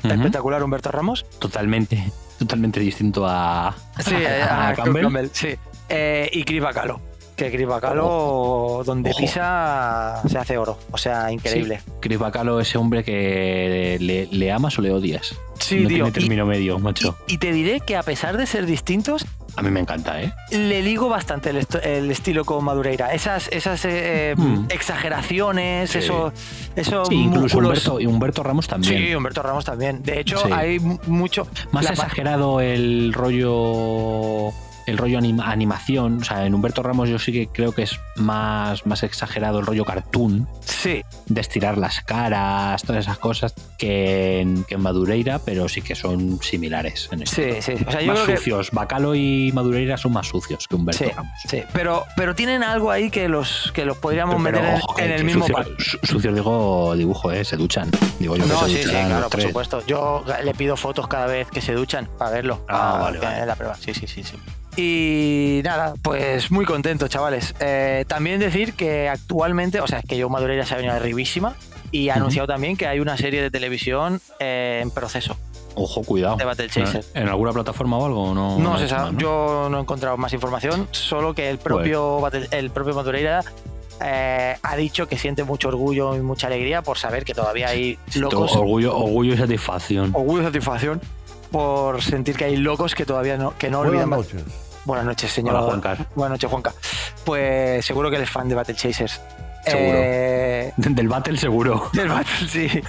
[SPEAKER 3] espectacular Humberto Ramos.
[SPEAKER 2] Totalmente, totalmente distinto a,
[SPEAKER 3] Sí,
[SPEAKER 2] a
[SPEAKER 3] a
[SPEAKER 2] Campbell.
[SPEAKER 3] sí. Eh, y Chris Bacalo. Que Chris Bacalo, donde
[SPEAKER 2] Ojo.
[SPEAKER 3] pisa, se hace oro. O sea, increíble.
[SPEAKER 2] Chris Bacalo, ese hombre que le, le amas o le odias.
[SPEAKER 3] Sí,
[SPEAKER 2] no
[SPEAKER 3] tío.
[SPEAKER 2] tiene
[SPEAKER 3] y-
[SPEAKER 2] término medio, macho.
[SPEAKER 3] Y, y te diré que a pesar de ser distintos,
[SPEAKER 2] A mí me encanta, ¿eh?
[SPEAKER 3] le ligo bastante el, estilo con Madureira. Esas, esas eh,
[SPEAKER 2] Hmm.
[SPEAKER 3] exageraciones,
[SPEAKER 2] Sí.
[SPEAKER 3] esos
[SPEAKER 2] Sí, incluso. Humberto, y Humberto Ramos también.
[SPEAKER 3] Sí, Humberto Ramos también. De hecho,
[SPEAKER 2] Sí.
[SPEAKER 3] hay mu- mucho.
[SPEAKER 2] Más exagerado el rollo el rollo anima- animación. O sea, en Humberto Ramos yo sí que creo que es más, más exagerado el rollo cartoon,
[SPEAKER 3] Sí,
[SPEAKER 2] de estirar las caras, todas esas cosas, que en, que en Madureira, pero sí que son similares en esto.
[SPEAKER 3] sí, sí. O sea, yo
[SPEAKER 2] más
[SPEAKER 3] creo que.
[SPEAKER 2] sucios. Bacalo y Madureira son más sucios que Humberto
[SPEAKER 3] Sí,
[SPEAKER 2] Ramos.
[SPEAKER 3] sí, pero, pero tienen algo ahí que los, que los podríamos
[SPEAKER 2] Pero,
[SPEAKER 3] meter en-
[SPEAKER 2] ojo,
[SPEAKER 3] en,
[SPEAKER 2] que
[SPEAKER 3] el mismo
[SPEAKER 2] sucio- su- digo dibujo, ¿eh? Se duchan. Digo yo que
[SPEAKER 3] No,
[SPEAKER 2] se
[SPEAKER 3] sí, sí,
[SPEAKER 2] ducharán
[SPEAKER 3] claro, por supuesto. Yo le pido fotos cada vez que se duchan para verlo.
[SPEAKER 2] Ah,
[SPEAKER 3] para
[SPEAKER 2] vale, vale.
[SPEAKER 3] la prueba. Sí, sí, sí, sí. Y nada, pues muy contento, chavales. Eh, también decir que actualmente, o sea, que yo Madureira se ha venido arribísima y ha anunciado también que hay una serie de televisión eh, en proceso
[SPEAKER 2] Ojo, cuidado.
[SPEAKER 3] de Battle Chaser.
[SPEAKER 2] ¿En alguna plataforma o algo? No,
[SPEAKER 3] No, se
[SPEAKER 2] dicho
[SPEAKER 3] sabe,
[SPEAKER 2] nada, ¿no?
[SPEAKER 3] yo no he encontrado más información, solo que el propio, Battle- el propio Madureira eh, ha dicho que siente mucho orgullo y mucha alegría por saber que todavía hay locos.
[SPEAKER 2] Orgullo, orgullo y satisfacción.
[SPEAKER 3] orgullo y satisfacción por sentir que hay locos que todavía no, que no olvidan.
[SPEAKER 1] noches.
[SPEAKER 3] Buenas noches, señor.
[SPEAKER 2] Hola.
[SPEAKER 3] Buenas noches, Juanca. Pues seguro que eres fan de Battle Chasers.
[SPEAKER 2] Seguro.
[SPEAKER 3] Eh,
[SPEAKER 2] Del Battle seguro.
[SPEAKER 3] del Battle, sí.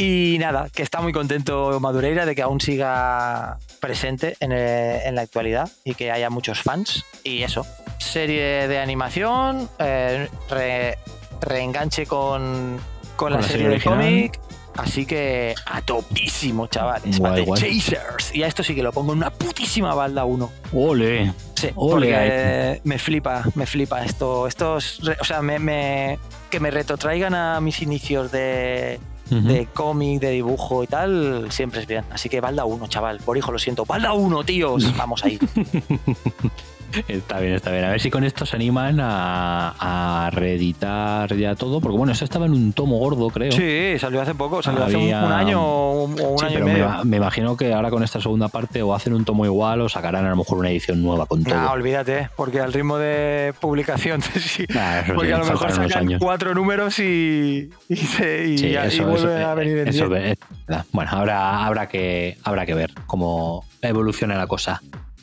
[SPEAKER 3] Y nada, que está muy contento Madureira de que aún siga presente en, eh, en la actualidad y que haya muchos fans. Y eso, serie de animación, eh, re- reenganche con, con la,
[SPEAKER 2] la
[SPEAKER 3] serie,
[SPEAKER 2] serie
[SPEAKER 3] de
[SPEAKER 2] original.
[SPEAKER 3] cómic. Así que a topísimo, chavales.
[SPEAKER 2] Guay,
[SPEAKER 3] Battle
[SPEAKER 2] guay.
[SPEAKER 3] Chasers. Y a esto sí que lo pongo en una putísima balda 1.
[SPEAKER 2] Ole.
[SPEAKER 3] Sí,
[SPEAKER 2] Ole,
[SPEAKER 3] porque me flipa, me flipa esto. Estos, o sea, me, me- que me retrotraigan a mis inicios de, de cómic, de dibujo y tal, siempre es bien. Así que balda 1, chaval. Por hijo, lo siento. Balda 1, tíos. Vamos ahí.
[SPEAKER 2] Está bien, está bien. A ver si con esto se animan a, a reeditar ya todo. Porque bueno, eso estaba en un tomo gordo, creo.
[SPEAKER 3] Sí, salió hace poco, salió hace un, año o un, o un
[SPEAKER 2] Sí,
[SPEAKER 3] año y
[SPEAKER 2] pero me,
[SPEAKER 3] medio.
[SPEAKER 2] va- me imagino que ahora con esta segunda parte o hacen un tomo igual o sacarán a lo mejor una edición nueva con todo.
[SPEAKER 3] No, olvídate, porque al ritmo de publicación, sí,
[SPEAKER 2] Nah, eso
[SPEAKER 3] porque a lo mejor sacan cuatro números y, y, se, y,
[SPEAKER 2] Sí,
[SPEAKER 3] ya- y
[SPEAKER 2] eso,
[SPEAKER 3] vuelve
[SPEAKER 2] eso-
[SPEAKER 3] a venir en
[SPEAKER 2] eso verdad. Bueno, habrá, habrá, que, habrá que ver cómo evoluciona la cosa.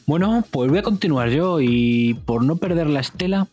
[SPEAKER 2] Bueno, pues voy a continuar yo y por no perder la estela,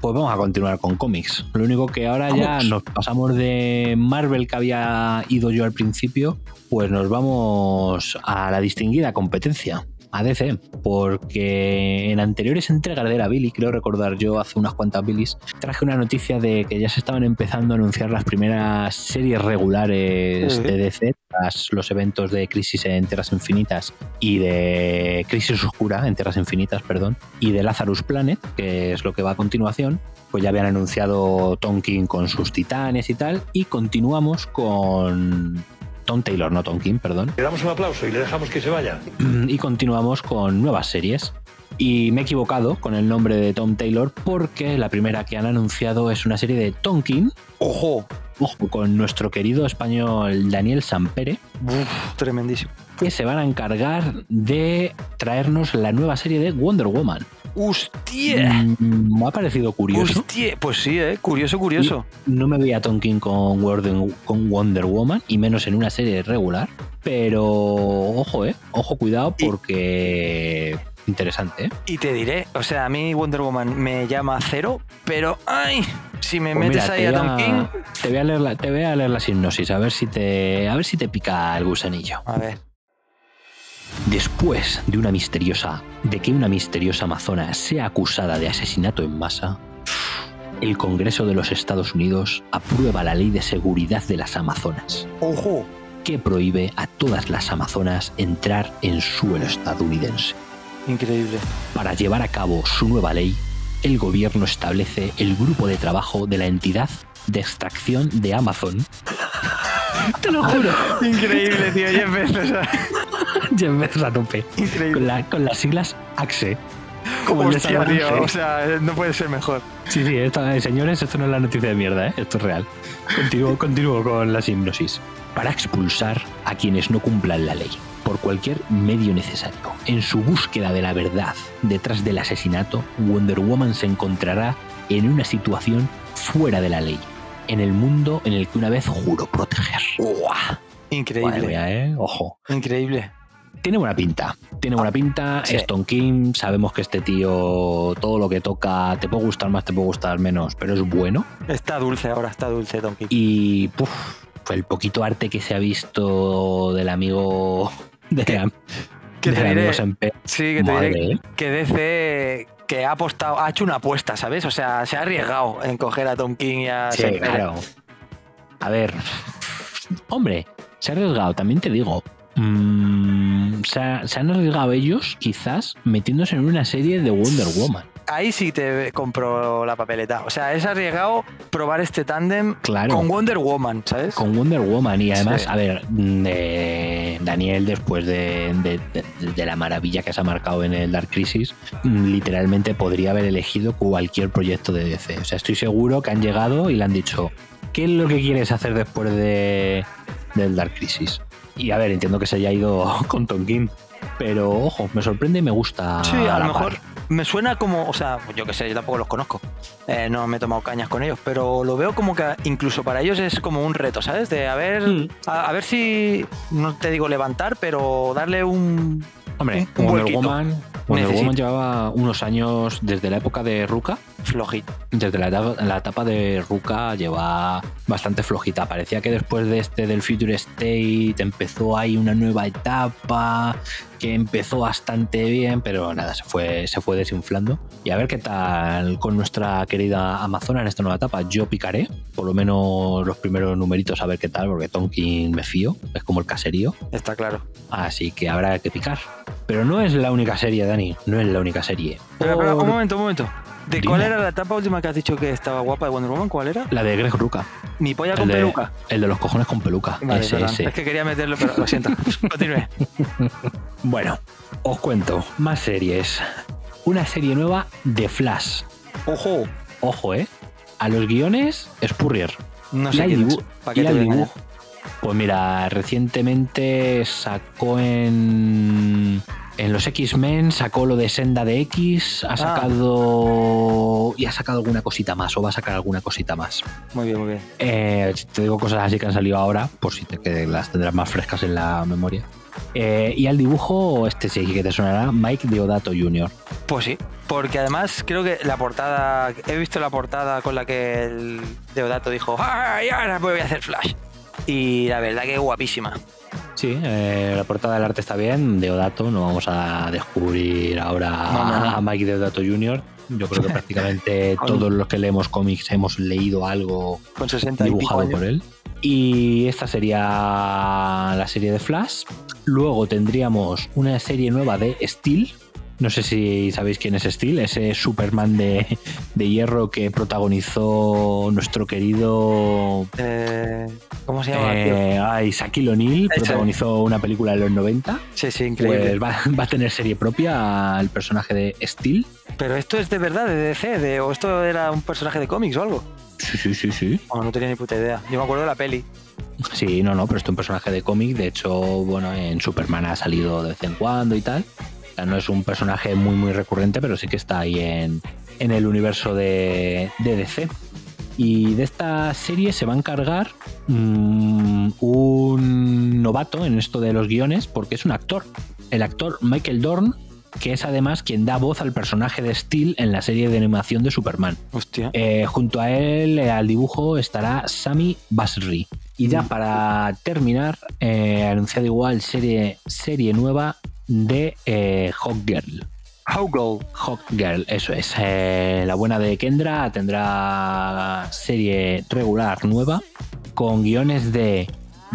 [SPEAKER 2] pues vamos a continuar con cómics. Lo único que ahora ya nos pasamos de Marvel que había ido yo al principio, pues nos vamos a la distinguida competencia. A DC, porque en anteriores entregas de la Billy, creo recordar yo hace unas cuantas Billys, traje una noticia de que ya se estaban empezando a anunciar las primeras series regulares de DC tras los eventos de Crisis en Tierras Infinitas y de Crisis Oscura en Tierras Infinitas, perdón, y de Lazarus Planet, que es lo que va a continuación. Pues ya habían anunciado Tonkin con sus titanes y tal, y continuamos con Tom Taylor, no Tonkin, perdón,
[SPEAKER 4] Le damos un aplauso y le dejamos que se vaya.
[SPEAKER 2] y continuamos con nuevas series. Y me he equivocado con el nombre de Tom Taylor porque la primera que han anunciado es una serie de Tonkin,
[SPEAKER 3] Ojo,
[SPEAKER 2] ojo, con nuestro querido español Daniel Sampere,
[SPEAKER 3] Uf, tremendísimo.
[SPEAKER 2] que se van a encargar de traernos la nueva serie de Wonder Woman.
[SPEAKER 3] ¡Hostia!
[SPEAKER 2] Mm, me ha parecido curioso.
[SPEAKER 3] ¡Hostia! Pues sí, ¿eh? Curioso, curioso.
[SPEAKER 2] No me veía Tonkin con Wonder, Woman, y menos en una serie regular. Pero ojo, eh. Ojo, cuidado,
[SPEAKER 3] Y-
[SPEAKER 2] porque. Interesante, ¿eh?
[SPEAKER 3] Y te diré, o sea, a mí Wonder Woman me llama cero, pero ¡ay! Si me
[SPEAKER 2] Pues
[SPEAKER 3] metes
[SPEAKER 2] mira,
[SPEAKER 3] ahí a Tom King.
[SPEAKER 2] Te voy a leer la, te voy a leer la sinopsis, a ver si te, a ver si te pica el gusanillo.
[SPEAKER 3] A ver.
[SPEAKER 2] Después de una misteriosa, de que una misteriosa amazona sea acusada de asesinato en masa, el Congreso de los Estados Unidos aprueba la Ley de Seguridad de las Amazonas,
[SPEAKER 3] ¡Ojo!
[SPEAKER 2] que prohíbe a todas las amazonas entrar en suelo estadounidense.
[SPEAKER 3] Increíble.
[SPEAKER 2] Para llevar a cabo su nueva ley, el gobierno establece el grupo de trabajo de la entidad de extracción de Amazon. Te lo juro.
[SPEAKER 3] Increíble, tío. Ya empezó,
[SPEAKER 2] Ya empezó a tope.
[SPEAKER 3] Increíble.
[SPEAKER 2] Con, la- con las siglas AXE. Como el de
[SPEAKER 3] Hostia, tío. O sea, no puede ser mejor.
[SPEAKER 2] Sí, sí, esto, eh, señores, esto no es la noticia de mierda, ¿eh? esto es real. Continúo, continúo con la hipnosis. Para expulsar a quienes no cumplan la ley, por cualquier medio necesario. En su búsqueda de la verdad detrás del asesinato, Wonder Woman se encontrará en una situación fuera de la ley, en el mundo en el que una vez juró proteger. Madre
[SPEAKER 3] Increíble.
[SPEAKER 2] mía, ¿eh? Ojo.
[SPEAKER 3] Increíble.
[SPEAKER 2] Tiene buena pinta. Tiene buena pinta.
[SPEAKER 3] sí.
[SPEAKER 2] Stone King. Sabemos que este tío, todo lo que toca, te puede gustar más, te puede gustar menos, pero es bueno.
[SPEAKER 3] Está dulce ahora, está dulce, Tom King.
[SPEAKER 2] Y puf, el poquito arte que se ha visto del amigo. De,
[SPEAKER 3] que te diré?
[SPEAKER 2] Sempe.
[SPEAKER 3] Sí, que te
[SPEAKER 2] Madre,
[SPEAKER 3] diré que DC que ha apostado, ha hecho una apuesta, ¿sabes? O sea, se ha arriesgado en coger a Tom King y a
[SPEAKER 2] Sí,
[SPEAKER 3] Sam
[SPEAKER 2] claro. A ver. Hombre, se ha arriesgado, también te digo. mm, se, ha- se han arriesgado ellos, quizás, metiéndose en una serie de Wonder Woman.
[SPEAKER 3] Ahí sí te compro la papeleta. O sea, es arriesgado probar este tándem
[SPEAKER 2] Claro.
[SPEAKER 3] con Wonder Woman, ¿sabes?
[SPEAKER 2] con Wonder Woman y además,
[SPEAKER 3] Sí.
[SPEAKER 2] a ver, mm, eh, Daniel después de, de- de- de la maravilla que se ha marcado en el Dark Crisis, mm, literalmente podría haber elegido cualquier proyecto de DC. O sea, estoy seguro que han llegado y le han dicho, ¿qué es lo que quieres hacer después de, del Dark Crisis? Y a ver, entiendo que se haya ido con Tonkin, pero ojo, me sorprende y me gusta.
[SPEAKER 3] Sí, a lo mejor
[SPEAKER 2] par.
[SPEAKER 3] me suena como, o sea, yo qué sé, yo tampoco los conozco. Eh, no me he tomado cañas con ellos, pero lo veo como que incluso para ellos es como un reto, ¿sabes? De a ver,
[SPEAKER 2] Mm.
[SPEAKER 3] a, a ver si, no te digo levantar, pero darle un...
[SPEAKER 2] Hombre,
[SPEAKER 3] un- un
[SPEAKER 2] Wonder. Woman, Wonder. Woman llevaba unos años desde la época de Ruka.
[SPEAKER 3] Flojito.
[SPEAKER 2] Desde la etapa, la etapa de Ruka lleva bastante flojita. Parecía que después de este del Future State empezó ahí una nueva etapa que empezó bastante bien, pero nada, se fue, se fue desinflando. Y a ver qué tal con nuestra querida Amazona en esta nueva etapa. Yo picaré, por lo menos los primeros numeritos, a ver qué tal, porque Tonkin me fío, es como el caserío.
[SPEAKER 3] Está claro.
[SPEAKER 2] Así que habrá que picar. Pero no es la única serie, Dani, no es la única serie.
[SPEAKER 3] Pero, un momento, un momento. ¿De
[SPEAKER 2] Dime.
[SPEAKER 3] cuál era la etapa última que has dicho que estaba guapa de Wonder Woman? ¿Cuál era?
[SPEAKER 2] La de Greg Ruka.
[SPEAKER 3] Mi polla
[SPEAKER 2] El
[SPEAKER 3] con
[SPEAKER 2] de,
[SPEAKER 3] peluca.
[SPEAKER 2] el de los cojones con peluca.
[SPEAKER 3] Vale,
[SPEAKER 2] ese,
[SPEAKER 3] perdón.
[SPEAKER 2] ese.
[SPEAKER 3] Es que quería meterlo, pero lo siento. Continúe.
[SPEAKER 2] Bueno, os cuento más series. Una serie nueva de Flash.
[SPEAKER 3] Ojo.
[SPEAKER 2] Ojo, ¿eh? A los guiones, Spurrier.
[SPEAKER 3] No sé
[SPEAKER 2] dibu-
[SPEAKER 3] ¿Para qué te
[SPEAKER 2] dibujo. Pues mira, recientemente sacó en. En los X-Men sacó lo de Senda de X,
[SPEAKER 3] Ah.
[SPEAKER 2] ha sacado. y ha sacado alguna cosita más, o va a sacar alguna cosita más.
[SPEAKER 3] Muy bien, muy bien.
[SPEAKER 2] Eh, te digo cosas así que han salido ahora, por si te, que las tendrás más frescas en la memoria. Eh, y al dibujo, este sí que te sonará, Mike Deodato Jr.
[SPEAKER 3] Pues sí, porque además creo que la portada, he visto la portada con la que el Deodato dijo, ¡ay, ahora voy a hacer Flash! Y la verdad que es guapísima.
[SPEAKER 2] Sí, eh, la portada del arte está bien, Deodato, no vamos a descubrir ahora
[SPEAKER 3] No, no, no.
[SPEAKER 2] a Mike Deodato Jr. Yo creo que prácticamente
[SPEAKER 3] Con-
[SPEAKER 2] todos los que leemos cómics hemos leído algo
[SPEAKER 3] Con 60 y pico
[SPEAKER 2] dibujado por él. Y esta sería la serie de Flash. Luego tendríamos una serie nueva de Steel. No sé si sabéis quién es Steel, ese Superman de, de hierro que protagonizó nuestro querido
[SPEAKER 3] Eh, ¿Cómo se llama?
[SPEAKER 2] eh, ay, Shaquille O'Neal, protagonizó una película de los 90.
[SPEAKER 3] Sí, sí, increíble.
[SPEAKER 2] Pues va, va a tener serie propia el personaje de Steel.
[SPEAKER 3] Pero esto es de verdad, de DC, de, o esto era un personaje de cómics o algo.
[SPEAKER 2] Sí, sí, sí, sí.
[SPEAKER 3] Oh, no tenía ni puta idea. Yo me acuerdo de la peli.
[SPEAKER 2] Sí, no, no, pero esto es un personaje de cómic. De hecho, bueno, en Superman ha salido de vez en cuando y tal. No es un personaje muy, muy recurrente, pero sí que está ahí en, en el universo de, de DC. Y de esta serie se va a encargar mm, un novato en esto de los guiones, porque es un actor. El actor Michael Dorn, que es además quien da voz al personaje de Steel en la serie de animación de Superman.
[SPEAKER 3] Hostia.
[SPEAKER 2] Eh, junto a él, eh, al dibujo, estará Sami Basri. Y ya para terminar, eh, anunciado igual serie, serie nueva de eh, Hawkgirl. Hawkgirl, eso es. Eh, la buena de Kendra tendrá serie regular nueva con guiones de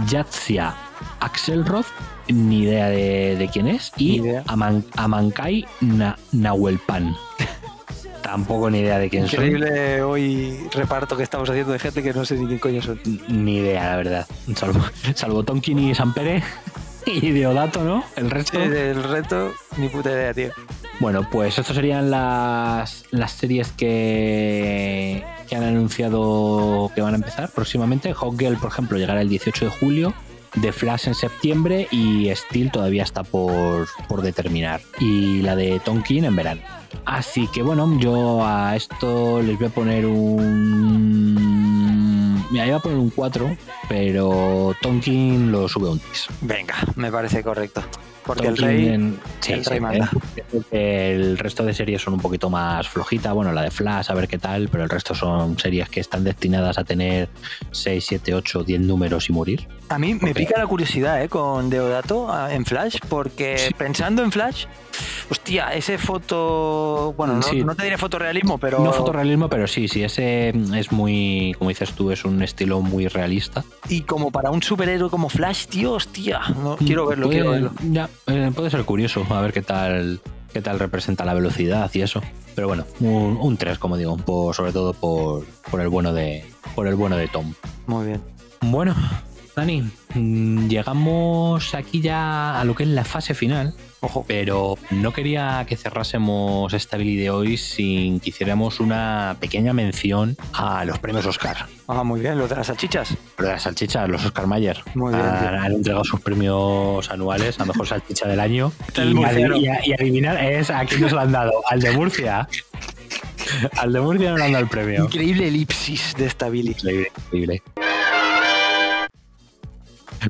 [SPEAKER 2] Yatsia Axelrod, ni idea de, de quién es, y. Aman- Amankai Na- Nahuelpan. Tampoco ni idea de quién son.
[SPEAKER 3] Increíble hoy reparto que estamos haciendo de gente que no sé ni quién coño son.
[SPEAKER 2] Ni idea, la verdad. Salvo, salvo Tonkin y Sampere y Deodato, ¿no? El resto.
[SPEAKER 3] Sí, del reto, ni puta idea, tío.
[SPEAKER 2] Bueno, pues estas serían las, las series que, que han anunciado que van a empezar próximamente. Hawkgirl, por ejemplo, llegará el 18 de julio. The Flash en septiembre y Steel todavía está por, por determinar. Y la de Tonkin en verano. Así que bueno, yo a esto les voy a poner un... Mira, iba a poner un 4, pero Tonkin lo sube un 3.
[SPEAKER 3] Venga, me parece correcto. Porque el rey.
[SPEAKER 2] en- sí,
[SPEAKER 3] el
[SPEAKER 2] sí,
[SPEAKER 3] manda.
[SPEAKER 2] eh, resto de series son un poquito más flojita. Bueno, la de Flash, a ver qué tal, pero el resto son series que están destinadas a tener 6, 7, 8, 10 números y morir.
[SPEAKER 3] A mí me pica la curiosidad ¿eh? con Deodato ah, en Flash, porque
[SPEAKER 2] Sí.
[SPEAKER 3] pensando en Flash, hostia, ese foto. Bueno, no,
[SPEAKER 2] Sí.
[SPEAKER 3] no te diré fotorrealismo, pero.
[SPEAKER 2] No fotorrealismo, pero sí, sí, ese es muy, como dices tú, es un estilo muy realista.
[SPEAKER 3] Y como para un superhéroe como Flash, tío, hostia. No, quiero verlo,
[SPEAKER 2] Puede-
[SPEAKER 3] quiero verlo.
[SPEAKER 2] Ya, eh, puede ser curioso, a ver qué tal qué tal representa la velocidad y eso. Pero bueno, un, un 3, como digo, por- sobre todo por, por el bueno de por el bueno de Tom.
[SPEAKER 3] Muy bien.
[SPEAKER 2] Bueno, Dani, mm, llegamos aquí ya a lo que es la fase final.
[SPEAKER 3] Ojo.
[SPEAKER 2] Pero no quería que cerrásemos esta Billy de hoy sin que hiciéramos una pequeña mención a los premios Oscar.
[SPEAKER 3] Ah, muy bien, lo de las salchichas.
[SPEAKER 2] Pero las salchichas, los Oscar Mayer,
[SPEAKER 3] Muy bien,
[SPEAKER 2] han,
[SPEAKER 3] bien.
[SPEAKER 2] han entregado sus premios anuales a mejor salchicha del año. Y, y adivinar es a quién nos lo han dado. Al de Murcia. Al de Murcia no le han dado el premio.
[SPEAKER 3] Increíble elipsis de esta Billy.
[SPEAKER 2] Increíble, increíble.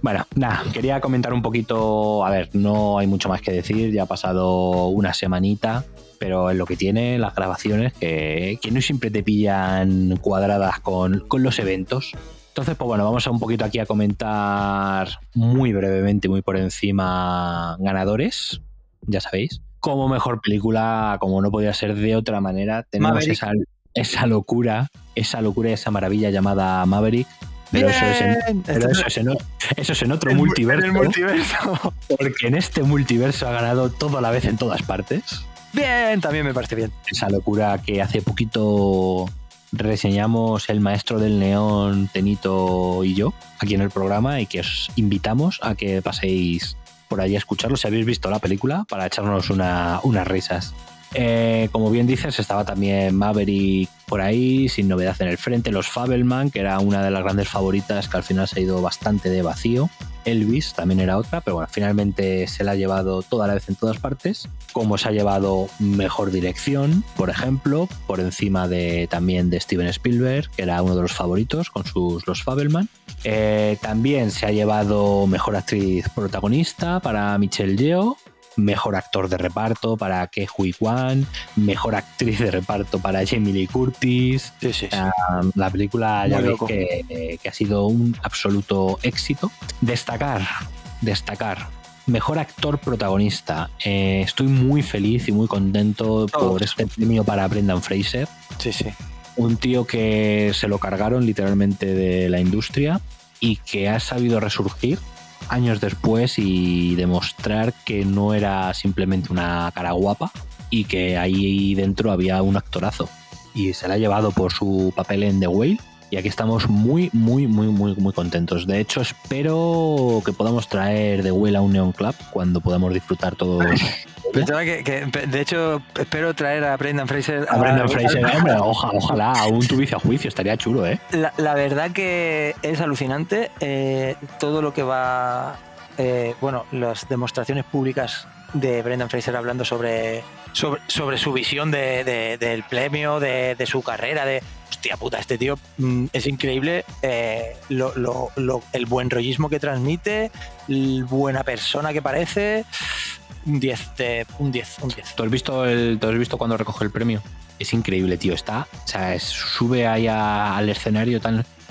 [SPEAKER 2] Bueno, nada, quería comentar un poquito, a ver, no hay mucho más que decir, ya ha pasado una semanita, pero es lo que tiene las grabaciones, que, que no siempre te pillan cuadradas con, con los eventos. Entonces, pues bueno, vamos a un poquito aquí a comentar muy brevemente, muy por encima, ganadores, ya sabéis. Como mejor película, como no podía ser de otra manera, tenemos esa, esa locura, esa locura, esa maravilla llamada Maverick. Pero eso es en,
[SPEAKER 3] Bien.
[SPEAKER 2] pero
[SPEAKER 3] Esto
[SPEAKER 2] eso es en, o- eso es en otro multiverso.
[SPEAKER 3] En el multiverso.
[SPEAKER 2] Porque en este multiverso ha ganado todo a la vez en todas partes.
[SPEAKER 3] Bien, también me parece bien.
[SPEAKER 2] Esa locura que hace poquito reseñamos el maestro del neón, Tenito y yo, aquí en el programa, y que os invitamos a que paséis por allí a escucharlo si habéis visto la película para echarnos una- unas risas. Eh, como bien dices, estaba también Maverick por ahí, sin novedad en el frente, los Fabelman, que era una de las grandes favoritas que al final se ha ido bastante de vacío. Elvis también era otra, pero bueno, finalmente se la ha llevado toda la vez en todas partes. Como se ha llevado mejor dirección, por ejemplo, por encima de también de Steven Spielberg, que era uno de los favoritos con sus Los Fabelman. Eh, también se ha llevado mejor actriz protagonista para Michelle Yeoh, mejor actor de reparto para Ke Huy Kwan, mejor actriz de reparto para Jamie Lee Curtis.
[SPEAKER 3] Sí, sí, sí.
[SPEAKER 2] La película ya veis que, eh, que ha sido un absoluto éxito. Destacar, destacar. Mejor actor protagonista. Eh, estoy muy feliz y muy contento por este premio para Brendan Fraser.
[SPEAKER 3] Sí, sí.
[SPEAKER 2] Un tío que se lo cargaron literalmente de la industria y que ha sabido resurgir años después y demostrar que no era simplemente una cara guapa y que ahí dentro había un actorazo. Y se la ha llevado por su papel en The Whale. Y aquí estamos muy, muy, muy, muy, muy contentos. De hecho, espero que podamos traer The Whale a un Neon Club cuando podamos disfrutar todos.
[SPEAKER 3] Pensaba que, que, de hecho, espero traer a Brendan Fraser.
[SPEAKER 2] A Brendan Fraser, hombre, oja- ojalá, a un tuvice a juicio, estaría chulo, ¿eh?
[SPEAKER 3] La, la verdad que es alucinante eh, todo lo que va. eh, bueno, las demostraciones públicas de Brendan Fraser hablando sobre, sobre, sobre su visión de- de- del premio, de, de su carrera, de. Hostia puta, este tío mm, es increíble eh, lo- lo- lo- el buen rollismo que transmite, el buena persona que parece. Un 10, de, un 10, un 10.
[SPEAKER 2] ¿Tú has visto el, ¿tú has visto cuando recoge el premio? Es increíble, tío. Está, o sea, sube ahí al escenario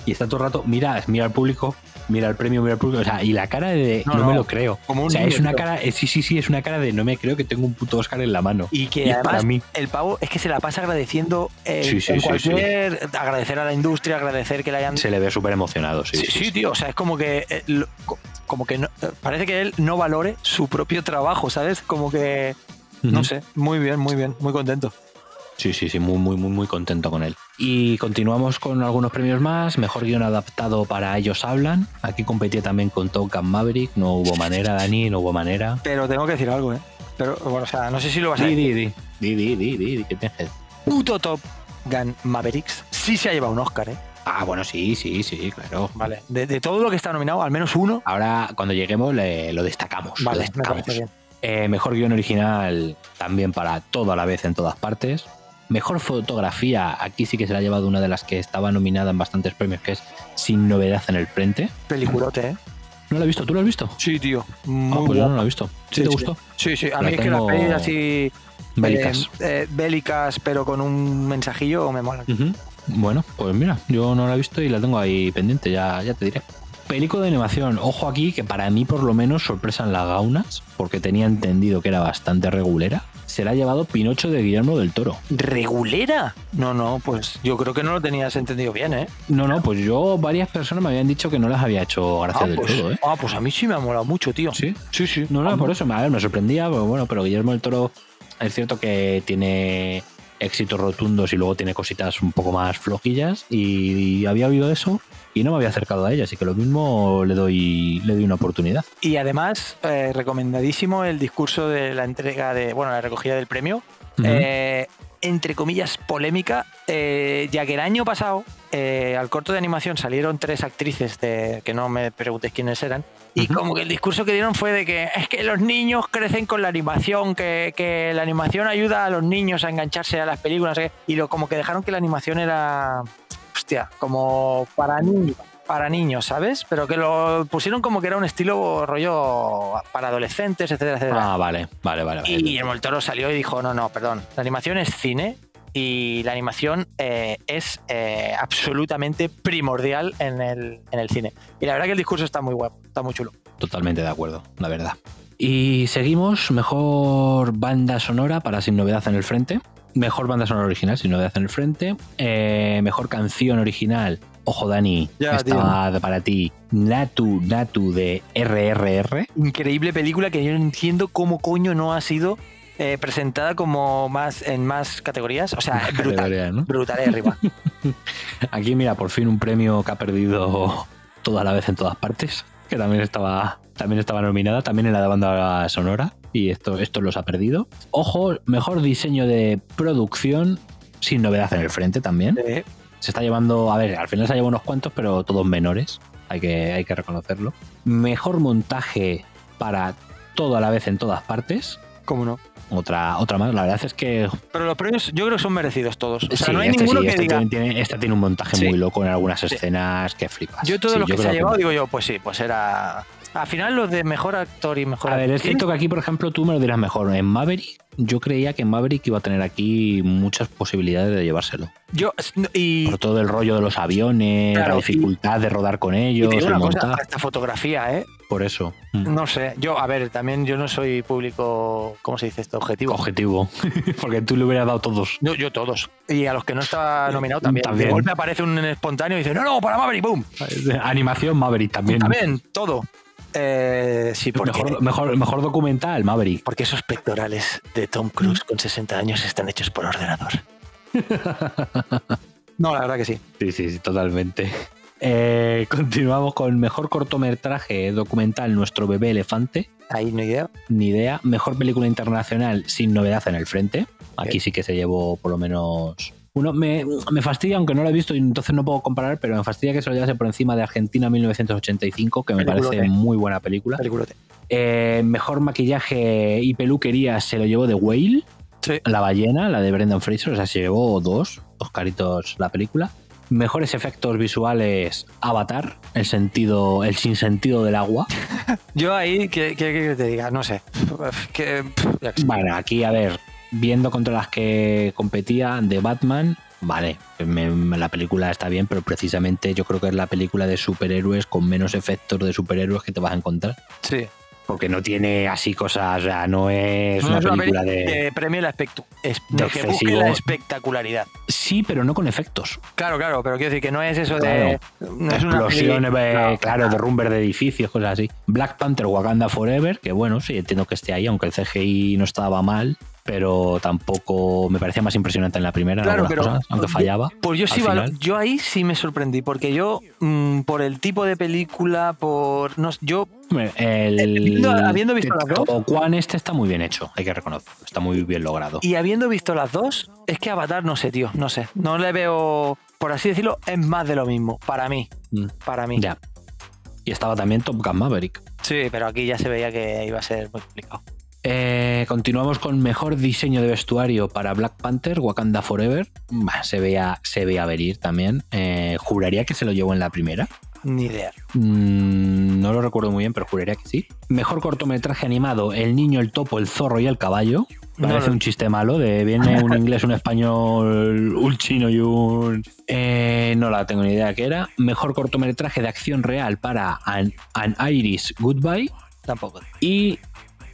[SPEAKER 2] y está todo el rato, mira, mira al público, mira el premio, mira al público, o sea, y la cara de no,
[SPEAKER 3] No, no,
[SPEAKER 2] me lo creo.
[SPEAKER 3] como un
[SPEAKER 2] o sea,
[SPEAKER 3] niño,
[SPEAKER 2] es una cara, eh, sí, sí, sí, es una cara de no me creo que tengo un puto Oscar en la mano.
[SPEAKER 3] Y que
[SPEAKER 2] Y
[SPEAKER 3] además
[SPEAKER 2] para mí.
[SPEAKER 3] el pavo es que se la pasa agradeciendo eh,
[SPEAKER 2] Sí, sí,
[SPEAKER 3] en
[SPEAKER 2] sí,
[SPEAKER 3] cualquier agradecer a la industria, agradecer que le hayan
[SPEAKER 2] Se le ve súper emocionado, sí.
[SPEAKER 3] Sí, tío, o sea, es como que eh, lo- como que no- eh, parece que él no valore su propio trabajo, ¿sabes? Como que no sé, muy bien, muy bien, muy contento.
[SPEAKER 2] Sí, sí, sí, muy, muy, muy, muy contento con él. Y continuamos con algunos premios más. Mejor guion adaptado para Ellos Hablan. Aquí competía también con Top Gun Maverick. No hubo manera, Dani, no hubo manera.
[SPEAKER 3] Pero tengo que decir algo, ¿eh? Pero bueno, o sea, no sé si lo vas a decir.
[SPEAKER 2] di, di, di, di, di, di, di, ¿qué tienes?
[SPEAKER 3] Puto Top Gun Mavericks sí se ha llevado un Oscar, ¿eh?
[SPEAKER 2] Ah, bueno, sí, sí, sí, claro.
[SPEAKER 3] Vale. De, de todo lo que está nominado, al menos uno.
[SPEAKER 2] Ahora, cuando lleguemos, le- lo destacamos. lo
[SPEAKER 3] Vale, me
[SPEAKER 2] destacamos.
[SPEAKER 3] bien.
[SPEAKER 2] Eh, mejor guion original también para todo a la vez en todas partes. Mejor fotografía, aquí sí que se la ha llevado una de las que estaba nominada en bastantes premios, que es Sin Novedad en el Frente.
[SPEAKER 3] Peliculote, ¿eh?
[SPEAKER 2] ¿No lo he visto? ¿Tú lo has visto?
[SPEAKER 3] Sí, tío.
[SPEAKER 2] Ah, pues yo no lo he visto. ¿Sí,
[SPEAKER 3] Sí,
[SPEAKER 2] te
[SPEAKER 3] sí.
[SPEAKER 2] gustó?
[SPEAKER 3] Sí, sí. A
[SPEAKER 2] La
[SPEAKER 3] mí es que las pelis así.
[SPEAKER 2] Bélicas.
[SPEAKER 3] eh, eh, bélicas, pero con un mensajillo me molan.
[SPEAKER 2] Ujú. Bueno, pues mira, yo no la he visto y la tengo ahí pendiente, ya, ya te diré. Película de animación, ojo aquí que para mí por lo menos sorpresan las gaunas, porque tenía entendido que era bastante regulera. Se la ha llevado Pinocho de Guillermo del Toro.
[SPEAKER 3] ¿Regulera? No, no, pues yo creo que no lo tenías entendido bien, ¿eh?
[SPEAKER 2] No, no, pues yo, varias personas me habían dicho que no las había hecho gracia
[SPEAKER 3] Ah
[SPEAKER 2] del
[SPEAKER 3] pues,
[SPEAKER 2] todo, ¿eh?
[SPEAKER 3] ah, pues a mí sí me ha molado mucho, tío.
[SPEAKER 2] Sí,
[SPEAKER 3] sí. sí.
[SPEAKER 2] no, no,
[SPEAKER 3] Ah,
[SPEAKER 2] por eso, a ver, me sorprendía, pero bueno, pero Guillermo del Toro es cierto que tiene éxitos rotundos y luego tiene cositas un poco más flojillas y, había oído eso y no me había acercado a ella, así que lo mismo le doy, le doy una oportunidad.
[SPEAKER 3] Y además, eh, recomendadísimo el discurso de la entrega de, bueno, la recogida del premio. Eh, entre comillas, polémica, eh, ya que el año pasado al corto de animación salieron tres actrices de, que no me preguntes quiénes eran. Y como que el discurso que dieron fue de que es que los niños crecen con la animación, que, que la animación ayuda a los niños a engancharse a las películas. Y lo, como que dejaron que la animación era, hostia, como para niños. para niños, ¿sabes? Pero que lo pusieron como que era un estilo rollo para adolescentes, etcétera, etcétera.
[SPEAKER 2] Ah, vale, vale, vale. vale.
[SPEAKER 3] Y Guillermo del Toro salió y dijo, no, no, perdón, la animación es cine y la animación eh, es eh, absolutamente primordial en el, en el cine. Y la verdad que el discurso está muy guapo, está muy chulo.
[SPEAKER 2] Totalmente de acuerdo, la verdad. Y seguimos, mejor banda sonora para Sin Novedad en el Frente. Mejor banda sonora original, Sin Novedad en el Frente. Eh, mejor canción original. Ojo, Dani,
[SPEAKER 3] Ya,
[SPEAKER 2] estaba para ti Natu Natu de RRR.
[SPEAKER 3] Increíble película que yo no entiendo cómo coño no ha sido eh, presentada como más en más categorías. O sea, brutal.
[SPEAKER 2] Categoría, ¿no?
[SPEAKER 3] Brutal de arriba.
[SPEAKER 2] Aquí, mira, por fin un premio que ha perdido toda la vez en todas partes. Que también estaba, también estaba nominada, también en la de banda sonora. Y esto, esto los ha perdido. Ojo, mejor diseño de producción, sin novedad en el frente también. Se está llevando, a ver, al final se ha llevado unos cuantos, pero todos menores. Hay que, hay que reconocerlo. Mejor montaje para todo a la vez en todas partes.
[SPEAKER 3] ¿Cómo no?
[SPEAKER 2] Otra, otra más. La verdad es que
[SPEAKER 3] Pero los premios yo creo que son merecidos todos. O sea,
[SPEAKER 2] Sí,
[SPEAKER 3] no hay
[SPEAKER 2] este
[SPEAKER 3] ninguno
[SPEAKER 2] sí,
[SPEAKER 3] que
[SPEAKER 2] este
[SPEAKER 3] diga.
[SPEAKER 2] tiene, este tiene un montaje muy loco en algunas escenas que flipas.
[SPEAKER 3] Yo todos
[SPEAKER 2] Sí,
[SPEAKER 3] los que se ha llevado, digo yo, pues sí, pues era. Al final los de mejor actor y mejor
[SPEAKER 2] A ver, es cierto que aquí, por ejemplo, tú me lo dirás mejor. En Maverick, yo creía que Maverick iba a tener aquí muchas posibilidades de llevárselo.
[SPEAKER 3] Yo, y,
[SPEAKER 2] Por todo el rollo de los aviones,
[SPEAKER 3] Claro,
[SPEAKER 2] la
[SPEAKER 3] y-
[SPEAKER 2] dificultad de rodar con ellos, el montaje.
[SPEAKER 3] esta fotografía, ¿eh?
[SPEAKER 2] Por eso. Mm.
[SPEAKER 3] No sé, yo, a ver, también yo no soy público, ¿cómo se dice esto? Objetivo.
[SPEAKER 2] Objetivo. Porque tú le hubieras dado todos.
[SPEAKER 3] Yo, yo todos. Y a los que no estaba nominado también.
[SPEAKER 2] También.
[SPEAKER 3] De golpe aparece un espontáneo y dice, no, no, para Maverick, boom.
[SPEAKER 2] Animación Maverick también.
[SPEAKER 3] También, todo. Eh, sí, porque,
[SPEAKER 2] Mejor, mejor, mejor documental, Maverick.
[SPEAKER 3] porque esos pectorales de Tom Cruise con 60 años están hechos por ordenador. No, la verdad que sí.
[SPEAKER 2] Sí, sí, sí, totalmente. Eh, continuamos con mejor cortometraje documental Nuestro bebé elefante.
[SPEAKER 3] Ahí no idea.
[SPEAKER 2] Ni idea. Mejor película internacional sin novedad en el frente. Aquí sí que se llevó por lo menos uno. Me, me fastidia, aunque no lo he visto y entonces no puedo comparar, pero me fastidia que se lo llevase por encima de Argentina 1985, que me
[SPEAKER 3] Peliculote.
[SPEAKER 2] parece muy buena película. Eh, mejor maquillaje y peluquería se lo llevó de Whale.
[SPEAKER 3] Sí.
[SPEAKER 2] La ballena, la de Brendan Fraser, o sea, se llevó dos, dos caritos la película. Mejores efectos visuales, Avatar, el sentido, el sinsentido del agua.
[SPEAKER 3] Yo ahí, ¿qué, qué, qué te diga? No sé. Que.
[SPEAKER 2] Bueno, aquí, a ver, viendo contra las que competía de Batman, vale, me- me- la película está bien, pero precisamente yo creo que es la película de superhéroes con menos efectos de superhéroes que te vas a encontrar.
[SPEAKER 3] Sí.
[SPEAKER 2] Porque no tiene así cosas, o sea, no es
[SPEAKER 3] No
[SPEAKER 2] una
[SPEAKER 3] es una
[SPEAKER 2] película
[SPEAKER 3] peli
[SPEAKER 2] de...
[SPEAKER 3] que premie la es-
[SPEAKER 2] de
[SPEAKER 3] lo que busque
[SPEAKER 2] excesivo-
[SPEAKER 3] la espectacularidad.
[SPEAKER 2] Sí, pero no con efectos.
[SPEAKER 3] Claro, claro, pero quiero decir que no es eso de. No
[SPEAKER 2] Explosiones,
[SPEAKER 3] peli-
[SPEAKER 2] eh, claro, derrumbes de edificios, cosas así. Black Panther Wakanda Forever, que bueno, sí, entiendo que esté ahí, aunque el CGI no estaba mal, pero tampoco me parecía más impresionante en la primera, en
[SPEAKER 3] Claro, pero
[SPEAKER 2] cosas, aunque fallaba.
[SPEAKER 3] Pues yo sí,
[SPEAKER 2] final.
[SPEAKER 3] yo ahí sí me sorprendí, porque yo, mm, por el tipo de película, por. No, yo.
[SPEAKER 2] Hombre, El,
[SPEAKER 3] viendo- habiendo visto las dos-
[SPEAKER 2] O Juan este está muy bien hecho, hay que reconocerlo, está muy bien logrado.
[SPEAKER 3] Y habiendo visto las dos, es que Avatar, no sé, tío, no sé. No le veo. Por así decirlo, es más de lo mismo. Para mí.
[SPEAKER 2] Mm,
[SPEAKER 3] Para mí.
[SPEAKER 2] Ya. Y estaba también Top Gun Maverick.
[SPEAKER 3] Sí, pero aquí ya se veía que iba a ser muy complicado.
[SPEAKER 2] Eh, continuamos con mejor diseño de vestuario para Black Panther, Wakanda Forever. Bah, se, veía, se veía venir también. Eh, juraría que se lo llevó en la primera.
[SPEAKER 3] Ni idea.
[SPEAKER 2] Mm, no lo recuerdo muy bien, pero juraría que sí. Mejor cortometraje animado: El niño, el topo, el zorro y el caballo.
[SPEAKER 3] No
[SPEAKER 2] Parece un chiste malo, de viene un inglés, un español, un chino y un... Eh, no la tengo ni idea qué era. Mejor cortometraje de acción real para An, An Iris Goodbye.
[SPEAKER 3] Tampoco.
[SPEAKER 2] Y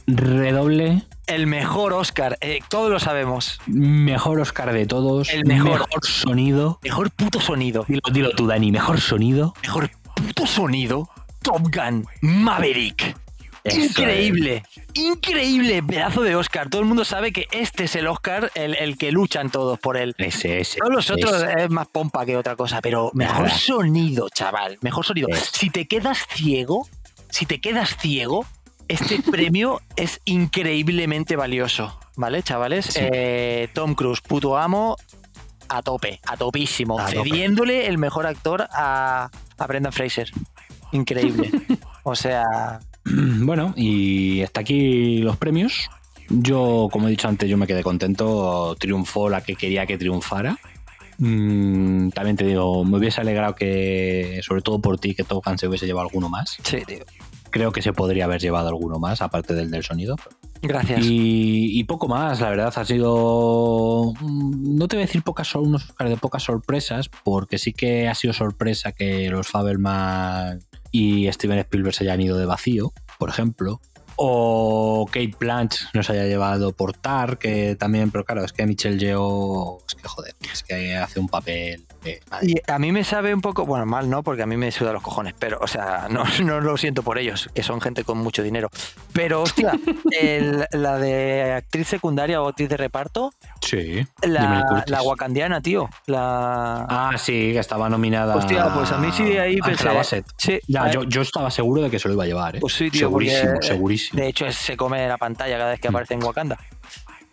[SPEAKER 2] redoble,
[SPEAKER 3] El mejor Oscar, eh, todos lo sabemos.
[SPEAKER 2] mejor Oscar de todos.
[SPEAKER 3] El mejor.
[SPEAKER 2] sonido.
[SPEAKER 3] Mejor puto sonido.
[SPEAKER 2] Dilo, dilo tú, Dani, mejor sonido.
[SPEAKER 3] Mejor puto sonido. Top Gun Maverick.
[SPEAKER 2] Eso
[SPEAKER 3] increíble, increíble pedazo de Oscar. Todo el mundo sabe que este es el Oscar, el, el que luchan todos por él.
[SPEAKER 2] Ese, ese.
[SPEAKER 3] Todos los otros
[SPEAKER 2] ese.
[SPEAKER 3] es más pompa que otra cosa, pero mejor
[SPEAKER 2] Nada.
[SPEAKER 3] sonido, chaval. Mejor sonido.
[SPEAKER 2] Es.
[SPEAKER 3] Si te quedas ciego, si te quedas ciego, este premio es increíblemente valioso. ¿Vale, chavales?
[SPEAKER 2] Sí.
[SPEAKER 3] Eh, Tom Cruise, puto amo, a tope, a topísimo.
[SPEAKER 2] A tope.
[SPEAKER 3] cediéndole el mejor actor a, a Brendan Fraser. Increíble. o sea,
[SPEAKER 2] Bueno, y hasta aquí los premios. Yo, como he dicho antes, yo me quedé contento. Triunfó la que quería que triunfara. Mm, también te digo, me hubiese alegrado que, sobre todo por ti, que Top Gun se hubiese llevado alguno más.
[SPEAKER 3] Sí, tío.
[SPEAKER 2] Creo que se podría haber llevado alguno más, aparte del del sonido.
[SPEAKER 3] Gracias.
[SPEAKER 2] Y, y poco más, la verdad, ha sido. mm, No te voy a decir pocas, unos de pocas sorpresas, porque sí que ha sido sorpresa que los Fabelman y Steven Spielberg se hayan ido de vacío, por ejemplo. O Kate Blanch nos haya llevado por Tar, que también, pero claro, es que Michelle Yeoh, es que joder, es que hace un papel. de- madre
[SPEAKER 3] Y a mí me sabe un poco, bueno, mal no, porque a mí me suda los cojones, pero, o sea, no, no lo siento por ellos, que son gente con mucho dinero. Pero, hostia, el- la de actriz secundaria o actriz de reparto,
[SPEAKER 2] Sí.
[SPEAKER 3] La, la wakandiana, tío. La.
[SPEAKER 2] Ah, sí, que estaba nominada.
[SPEAKER 3] Hostia, pues a mí sí ahí pensé. Sí,
[SPEAKER 2] Ya, yo, yo estaba seguro de que se lo iba a llevar, ¿eh?
[SPEAKER 3] Pues sí, tío,
[SPEAKER 2] segurísimo,
[SPEAKER 3] porque,
[SPEAKER 2] segurísimo.
[SPEAKER 3] De hecho, se come la pantalla cada vez que aparece en Wakanda.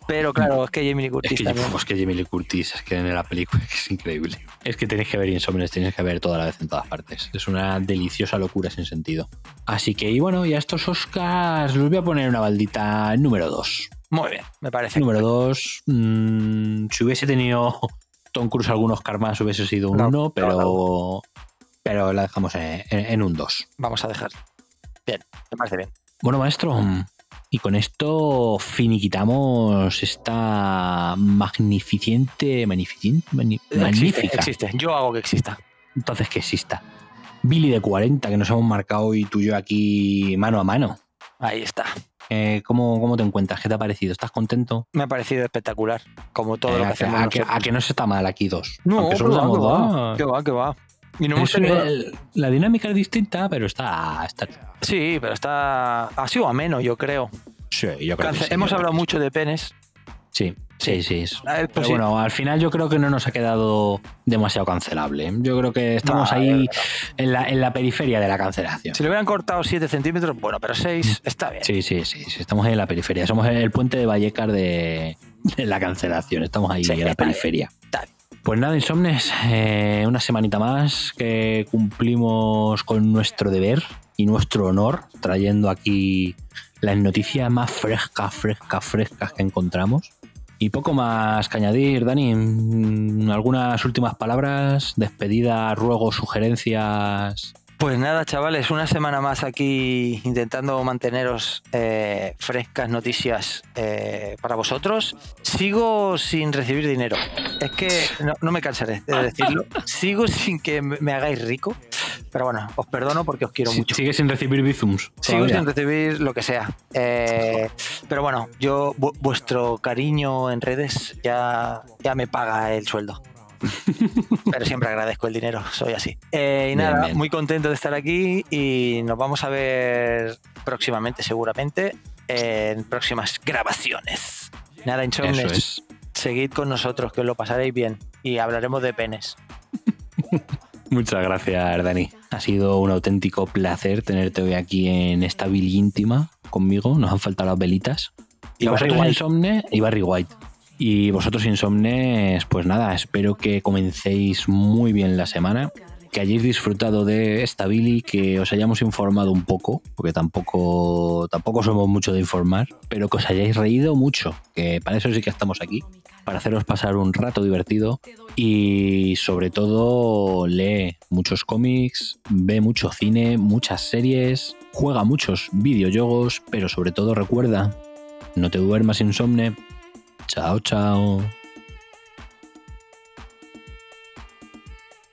[SPEAKER 3] Pero claro, es que Jamie Lee
[SPEAKER 2] Es
[SPEAKER 3] Curtis
[SPEAKER 2] que,
[SPEAKER 3] también.
[SPEAKER 2] uf, es que Jamie Lee Curtis, es que en la película es increíble. Es que tenéis que ver Insomnes, tenéis que ver toda la vez en todas partes. Es una deliciosa locura sin sentido. Así que, y bueno, y a estos Oscars los voy a poner una baldita número 2.
[SPEAKER 3] Muy bien, me parece.
[SPEAKER 2] Número 2, si hubiese tenido Tom Cruise algún Oscar más, hubiese sido un
[SPEAKER 3] No,
[SPEAKER 2] 1,
[SPEAKER 3] no,
[SPEAKER 2] pero, pero la dejamos en, en- en un 2.
[SPEAKER 3] Vamos a dejar. Bien, me parece bien.
[SPEAKER 2] Bueno, maestro, y con esto finiquitamos esta magnificente, magnificente,
[SPEAKER 3] Existe,
[SPEAKER 2] magnífica.
[SPEAKER 3] existe. Yo hago que exista.
[SPEAKER 2] Entonces que exista. Billy de 40, que nos hemos marcado hoy tú y yo aquí mano a mano.
[SPEAKER 3] Ahí está.
[SPEAKER 2] Eh, ¿cómo, ¿Cómo te encuentras? ¿Qué te ha parecido? ¿Estás contento?
[SPEAKER 3] Me ha parecido espectacular. Como todo
[SPEAKER 2] Eh,
[SPEAKER 3] lo que
[SPEAKER 2] a,
[SPEAKER 3] hacemos.
[SPEAKER 2] a que, a que no se está mal aquí dos.
[SPEAKER 3] No, que
[SPEAKER 2] solo
[SPEAKER 3] que va,
[SPEAKER 2] dos.
[SPEAKER 3] que va, que va. Y no hemos
[SPEAKER 2] el- la dinámica es distinta, pero está, está
[SPEAKER 3] Sí, pero está. Ha sido ameno, yo creo.
[SPEAKER 2] Sí, yo creo que sí,
[SPEAKER 3] hemos hablado mucho de penes.
[SPEAKER 2] Sí, sí, sí. es-
[SPEAKER 3] A ver, pues
[SPEAKER 2] Pero
[SPEAKER 3] sí.
[SPEAKER 2] bueno, al final yo creo que no nos ha quedado demasiado cancelable. Yo creo que estamos
[SPEAKER 3] No,
[SPEAKER 2] ahí en la, en la periferia de la cancelación.
[SPEAKER 3] Si le hubieran cortado 7 centímetros, bueno, pero 6 está bien.
[SPEAKER 2] Sí, sí, sí, sí, estamos ahí en la periferia. Somos el puente de Vallecas de, de la cancelación. Estamos ahí en la
[SPEAKER 3] bien,
[SPEAKER 2] periferia.
[SPEAKER 3] está bien.
[SPEAKER 2] Pues nada, Insomnes, eh, una semanita más que cumplimos con nuestro deber y nuestro honor, trayendo aquí las noticias más frescas, frescas, frescas que encontramos. Y poco más que añadir, Dani. Mm, ¿Algunas últimas palabras? ¿Despedida, ruegos, sugerencias?
[SPEAKER 3] Pues nada, chavales, una semana más aquí intentando manteneros eh, frescas noticias eh, para vosotros. Sigo sin recibir dinero. Es que no, no me cansaré de decirlo. Sigo sin que me hagáis rico. Pero bueno, os perdono porque os quiero mucho.
[SPEAKER 2] ¿Sigue sin recibir bizums?
[SPEAKER 3] Sigo sin recibir lo que sea. Eh, pero bueno, yo vu- vuestro cariño en redes ya, ya me paga el sueldo. Pero siempre agradezco el dinero, soy así. Eh, y nada,
[SPEAKER 2] bien.
[SPEAKER 3] muy contento de estar aquí y nos vamos a ver próximamente, seguramente, en próximas grabaciones. Nada, insomnes,
[SPEAKER 2] es.
[SPEAKER 3] seguid con nosotros, que os lo pasaréis bien y hablaremos de penes.
[SPEAKER 2] Muchas gracias, Dani. Ha sido un auténtico placer tenerte hoy aquí en esta Billy íntima conmigo. Nos han faltado las velitas. Y
[SPEAKER 3] Y Barry White.
[SPEAKER 2] Insomnes y Barry White. Y vosotros Insomnes, pues nada, espero que comencéis muy bien la semana, que hayáis disfrutado de esta Billy, que os hayamos informado un poco, porque tampoco, tampoco somos mucho de informar, pero que os hayáis reído mucho, que para eso sí que estamos aquí, para haceros pasar un rato divertido y sobre todo lee muchos cómics, ve mucho cine, muchas series, juega muchos videojuegos, pero sobre todo recuerda, no te duermas insomne. Chao, chao.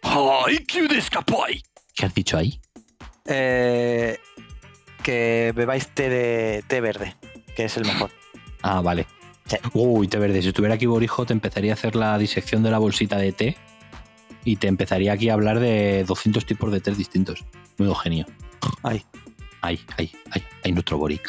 [SPEAKER 3] ¡Ay, qué descapoy!
[SPEAKER 2] ¿Qué has dicho ahí?
[SPEAKER 3] Eh, que bebáis té, de, té verde, que es el mejor.
[SPEAKER 2] Ah, vale.
[SPEAKER 3] Sí.
[SPEAKER 2] Uy, té verde. Si estuviera aquí Borijo, te empezaría a hacer la disección de la bolsita de té y te empezaría aquí a hablar de 200 tipos de té distintos. Muy genio.
[SPEAKER 3] Ay.
[SPEAKER 2] Ay, ay, ay, ay, nuestro Boric.